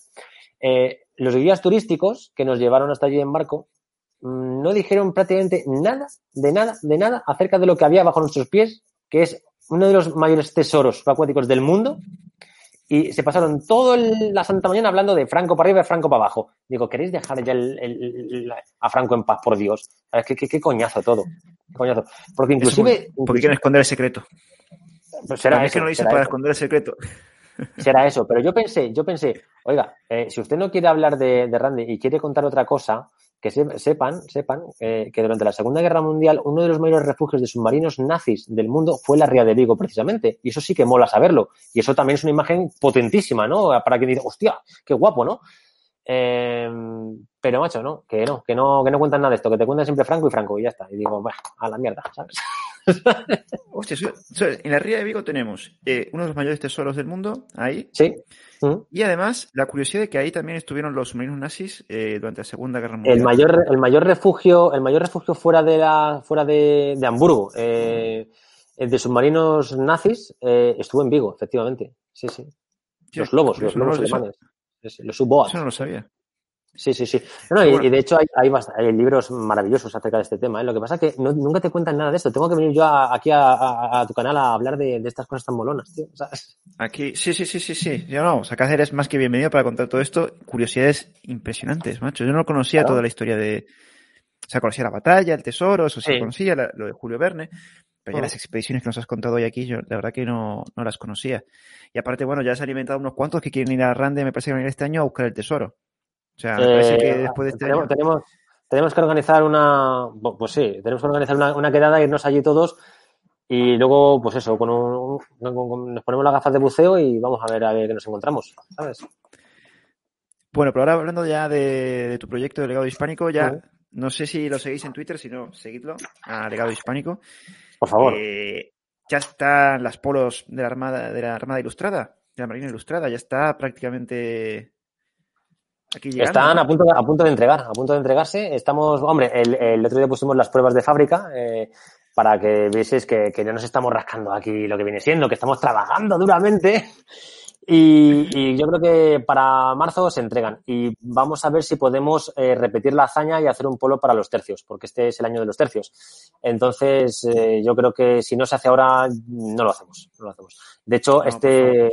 Eh, los guías turísticos que nos llevaron hasta allí en barco mm, no dijeron prácticamente nada, de nada, de nada acerca de lo que había bajo nuestros pies, que es uno de los mayores tesoros acuáticos del mundo. Y se pasaron toda la santa mañana hablando de Franco para arriba y Franco para abajo. Digo, ¿queréis dejar ya el- el- el- a Franco en paz, por Dios? ¿Sabes? ¿Qué, qué, qué coñazo todo. Qué coñazo. Porque inclusive... Eso porque quieren esconder el secreto. Pues será eso, que no lo para eso. esconder el secreto. [LAUGHS] Será eso, pero yo pensé, yo pensé, oiga, eh, si usted no quiere hablar de, de Randy y quiere contar otra cosa, que se- sepan, sepan eh, que durante la Segunda Guerra Mundial uno de los mayores refugios de submarinos nazis del mundo fue la Ría de Vigo, precisamente. Y eso sí que mola saberlo. Y eso también es una imagen potentísima, ¿no? Para quien dice, hostia, qué guapo, ¿no? Eh, pero macho, no, que no, que no, que no cuentan nada de esto, que te cuentan siempre Franco y Franco y ya está. Y digo, "Bah, a la mierda, ¿sabes? [LAUGHS] Hostia, en la ría de Vigo tenemos eh, uno de los mayores tesoros del mundo, ahí. Sí. Y además, la curiosidad de que ahí también estuvieron los submarinos nazis eh, durante la Segunda Guerra Mundial. El mayor, el mayor refugio, el mayor refugio fuera de la, fuera de, de Hamburgo, eh, de submarinos nazis, eh, estuvo en Vigo, efectivamente. Sí, sí. Los lobos, los lobos alemanes. Los. Eso no lo sabía. Sí, sí, sí. No, y, Bueno. y de hecho hay, hay, libros maravillosos acerca de este tema. ¿eh? Lo que pasa es que no- nunca te cuentan nada de esto. Tengo que venir yo a- aquí a, a- a tu canal a hablar de, de estas cosas tan molonas, tío. ¿sabes? Aquí, sí, sí, sí, sí, sí. Yo no, Sacacer eres más que bienvenido para contar todo esto. Curiosidades impresionantes, macho. Yo no conocía Claro. toda la historia de. O sea, conocía la batalla, el tesoro, eso sí, Sí. conocía, la- lo de Julio Verne. Pero ya Mm. las expediciones que nos has contado hoy aquí, yo la verdad que no, no las conocía. Y aparte, bueno, ya has alimentado unos cuantos que quieren ir a Rande, me parece que van a ir este año a buscar el tesoro. O sea, me parece Eh, que después de este tenemos, año. tenemos, tenemos que organizar una, pues sí, tenemos que organizar una, una quedada, irnos allí todos y luego, pues eso, con un, con- con- nos ponemos las gafas de buceo y vamos a ver a ver qué nos encontramos, ¿sabes? Bueno, pero ahora hablando ya de, de tu proyecto de legado hispánico, ya no sé si lo seguís en Twitter, si no, seguidlo, a legado hispánico. Por favor. Eh, ya están las polos de la Armada, de la Armada Ilustrada, de la Marina Ilustrada, ya está prácticamente aquí. Están a punto, de, a punto de entregar, a punto de entregarse. Estamos, hombre, el, el otro día pusimos las pruebas de fábrica eh, para que vieseis que, que no nos estamos rascando aquí lo que viene siendo, que estamos trabajando duramente. Y, y yo creo que para marzo se entregan. Y vamos a ver si podemos eh, repetir la hazaña y hacer un polo para los tercios, porque este es el año de los tercios. Entonces, eh, yo creo que si no se hace ahora, no lo hacemos. No lo hacemos. De hecho, No, este,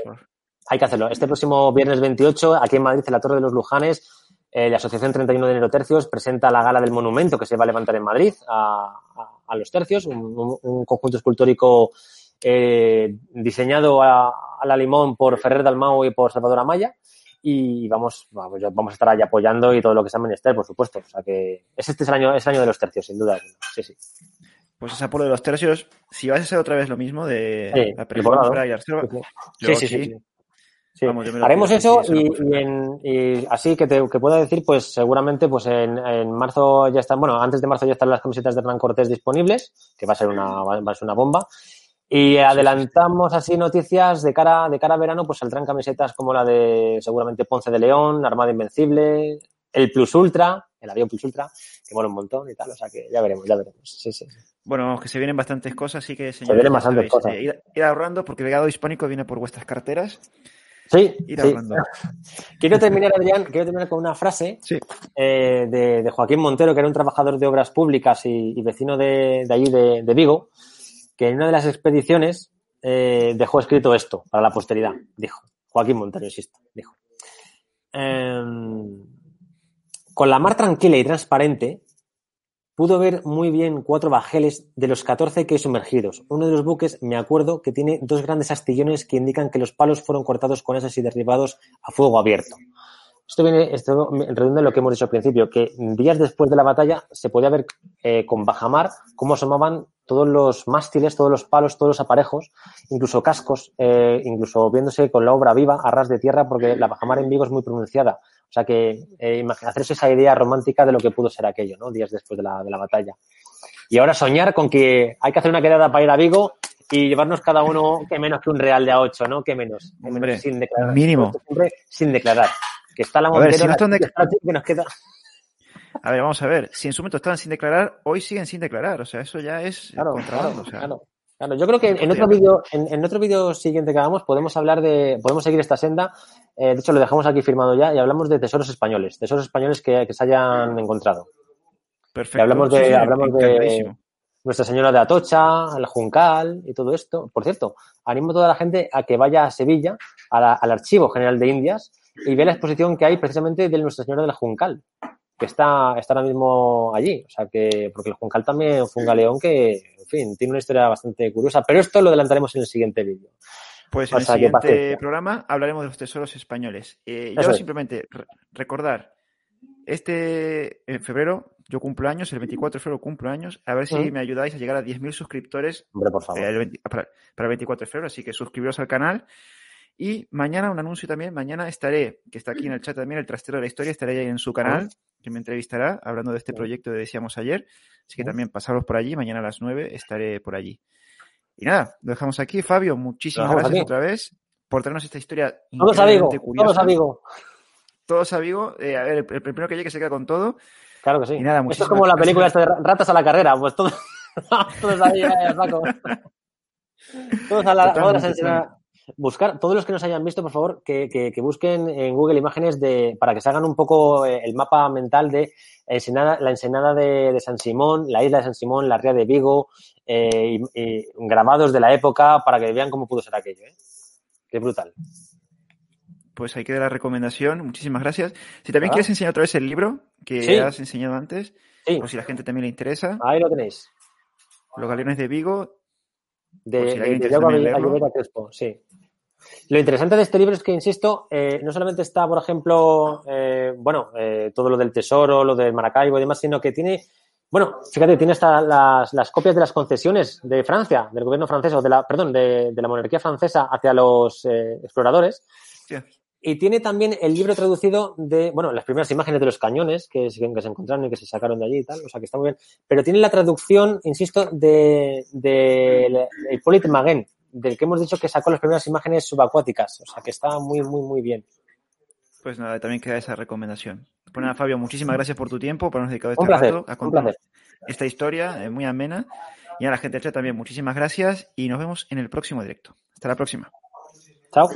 hay que hacerlo. Este próximo viernes 28, aquí en Madrid, en la Torre de los Lujanes, eh, la Asociación 31 de Enero Tercios presenta la gala del monumento que se va a levantar en Madrid a, a- a los tercios, un conjunto escultórico eh, diseñado a, a la limón por Ferrer Dalmau y por Salvador Amaya. Y vamos, vamos, a estar ahí apoyando y todo lo que sea menester, por supuesto. O sea que es este es el año, es el año de los tercios, sin duda. Sí, sí. Pues esa por de los tercios, si vas a hacer otra vez lo mismo de Sí, la perífera y la reserva, Sí, yo sí, sí. Vamos, yo Haremos eso y, en- y así que te que pueda decir, pues seguramente pues en, en marzo ya están, bueno, antes de marzo ya están las camisetas de Hernán Cortés disponibles, que va a ser una, va a ser una bomba. Y adelantamos así noticias de cara, de cara a verano, pues saldrán camisetas como la de seguramente Ponce de León, Armada Invencible, el Plus Ultra, el avión Plus Ultra, que mola un montón y tal, o sea que ya veremos, ya veremos. Sí, sí. Bueno, que se vienen bastantes cosas, así que señores, vienen ya bastantes sabéis, cosas. eh, ir, ir ahorrando porque el legado hispánico viene por vuestras carteras. Sí, Ir sí. ahorrando. [LAUGHS] Quiero terminar, Adrián, quiero terminar con una frase Sí. eh, de, de Joaquín Montero, que era un trabajador de obras públicas y, y vecino de, de allí, de, de Vigo, que en una de las expediciones eh, dejó escrito esto para la posteridad. Dijo, Joaquín Montero, insisto, dijo. Em, con la mar tranquila y transparente, pudo ver muy bien cuatro bajeles de los 14 que hay sumergidos. Uno de los buques, me acuerdo, que tiene dos grandes astillones que indican que los palos fueron cortados con esas y derribados a fuego abierto. Esto viene, esto redunda en lo que hemos dicho al principio, que días después de la batalla se podía ver eh, con bajamar cómo asomaban todos los mástiles, todos los palos, todos los aparejos, incluso cascos, eh, incluso viéndose con la obra viva a ras de tierra, porque la bajamar en Vigo es muy pronunciada. O sea que eh, hacerse esa idea romántica de lo que pudo ser aquello, ¿no? Días después de la, de la batalla. Y ahora soñar con que hay que hacer una quedada para ir a Vigo y llevarnos cada uno que menos que un real de a 8, ¿no? Que menos. Que Hombre, menos sin declarar. mínimo. Siempre sin declarar. Que está la A ver, Montero, si no la están de- chica, la chica que nos queda. [LAUGHS] A ver, vamos a ver. Si en su momento estaban sin declarar, hoy siguen sin declarar. O sea, eso ya es Claro, contrabando. claro, o sea, claro. Claro, yo creo que en otro vídeo, en, en otro vídeo siguiente que hagamos, podemos hablar de, podemos seguir esta senda. Eh, de hecho, lo dejamos aquí firmado ya y hablamos de tesoros españoles, tesoros españoles que, que se hayan encontrado. perfecto. Y hablamos de, Sí, hablamos de. Nuestra Señora de Atocha, el Juncal y todo esto. Por cierto, animo a toda la gente a que vaya a Sevilla, a la- al Archivo General de Indias, y vea la exposición que hay precisamente de Nuestra Señora del Juncal, que está, está ahora mismo allí. O sea que, porque el Juncal también fue un galeón que, en fin, tiene una historia bastante curiosa. Pero esto lo adelantaremos en el siguiente vídeo. Pues en el sea, siguiente programa hablaremos de los tesoros españoles. Eh, yo es. simplemente re- recordar, este en febrero yo cumplo años, el 24 de febrero cumplo años, a ver si me ayudáis a llegar a 10.000 suscriptores Hombre, por favor. eh, el 20 para, para el 24 de febrero, así que suscribiros al canal. Y mañana un anuncio también, mañana estaré, que está aquí en el chat también, el trastero de la historia, estaré ahí en su canal, que me entrevistará hablando de este proyecto que decíamos ayer. Así que también pasaros por allí, mañana a las 9 estaré por allí. Y nada, lo dejamos aquí. Fabio, muchísimas gracias aquí. otra vez por traernos esta historia Todos a Vigo, increíblemente curiosa. todos a Vigo. Todos. Eh, a ver, el, el primero que llegue se queda con todo. Claro que sí. Y nada, Esto es como la película esta de ra- ratas a la carrera, pues todos, [LAUGHS] todos ahí, eh, Paco. [LAUGHS] Todos a la, Buscar, todos los que nos hayan visto, por favor, que, que- que busquen en Google imágenes de, para que se hagan un poco eh, el mapa mental de ensenada- la ensenada de, de San Simón, la isla de San Simón, la ría de Vigo, eh, y, y grabados de la época para que vean cómo pudo ser aquello. ¿eh? Qué brutal. Pues ahí queda la recomendación. Muchísimas gracias. Si también Ah. quieres enseñar otra vez el libro que Sí. has enseñado antes, Sí, por si la gente también le interesa, ahí lo tenéis. Los Galeones de Vigo. De, Por si de, alguien de Crespo, sí. Lo interesante de este libro es que, insisto, eh, no solamente está, por ejemplo, eh, bueno, eh, todo lo del tesoro, lo del Maracaibo y demás, sino que tiene, bueno, fíjate, tiene hasta las, las copias de las concesiones de Francia, del gobierno francés, o de la, perdón, de, de la monarquía francesa hacia los eh, exploradores. Hostia, Y tiene también el libro traducido de, bueno, las primeras imágenes de los cañones que, se- que se encontraron y que se sacaron de allí y tal, o sea que está muy bien. Pero tiene la traducción, insisto, de, de Hippolyte Maguen, del que hemos dicho que sacó las primeras imágenes subacuáticas, o sea que está muy, muy, muy bien. Pues nada, también queda esa recomendación. Pues nada, Fabio, muchísimas gracias por tu tiempo, por habernos dedicado este Un placer, rato a contar esta historia eh, muy amena. Y a la gente del chat también, muchísimas gracias y nos vemos en el próximo directo. Hasta la próxima. Chao.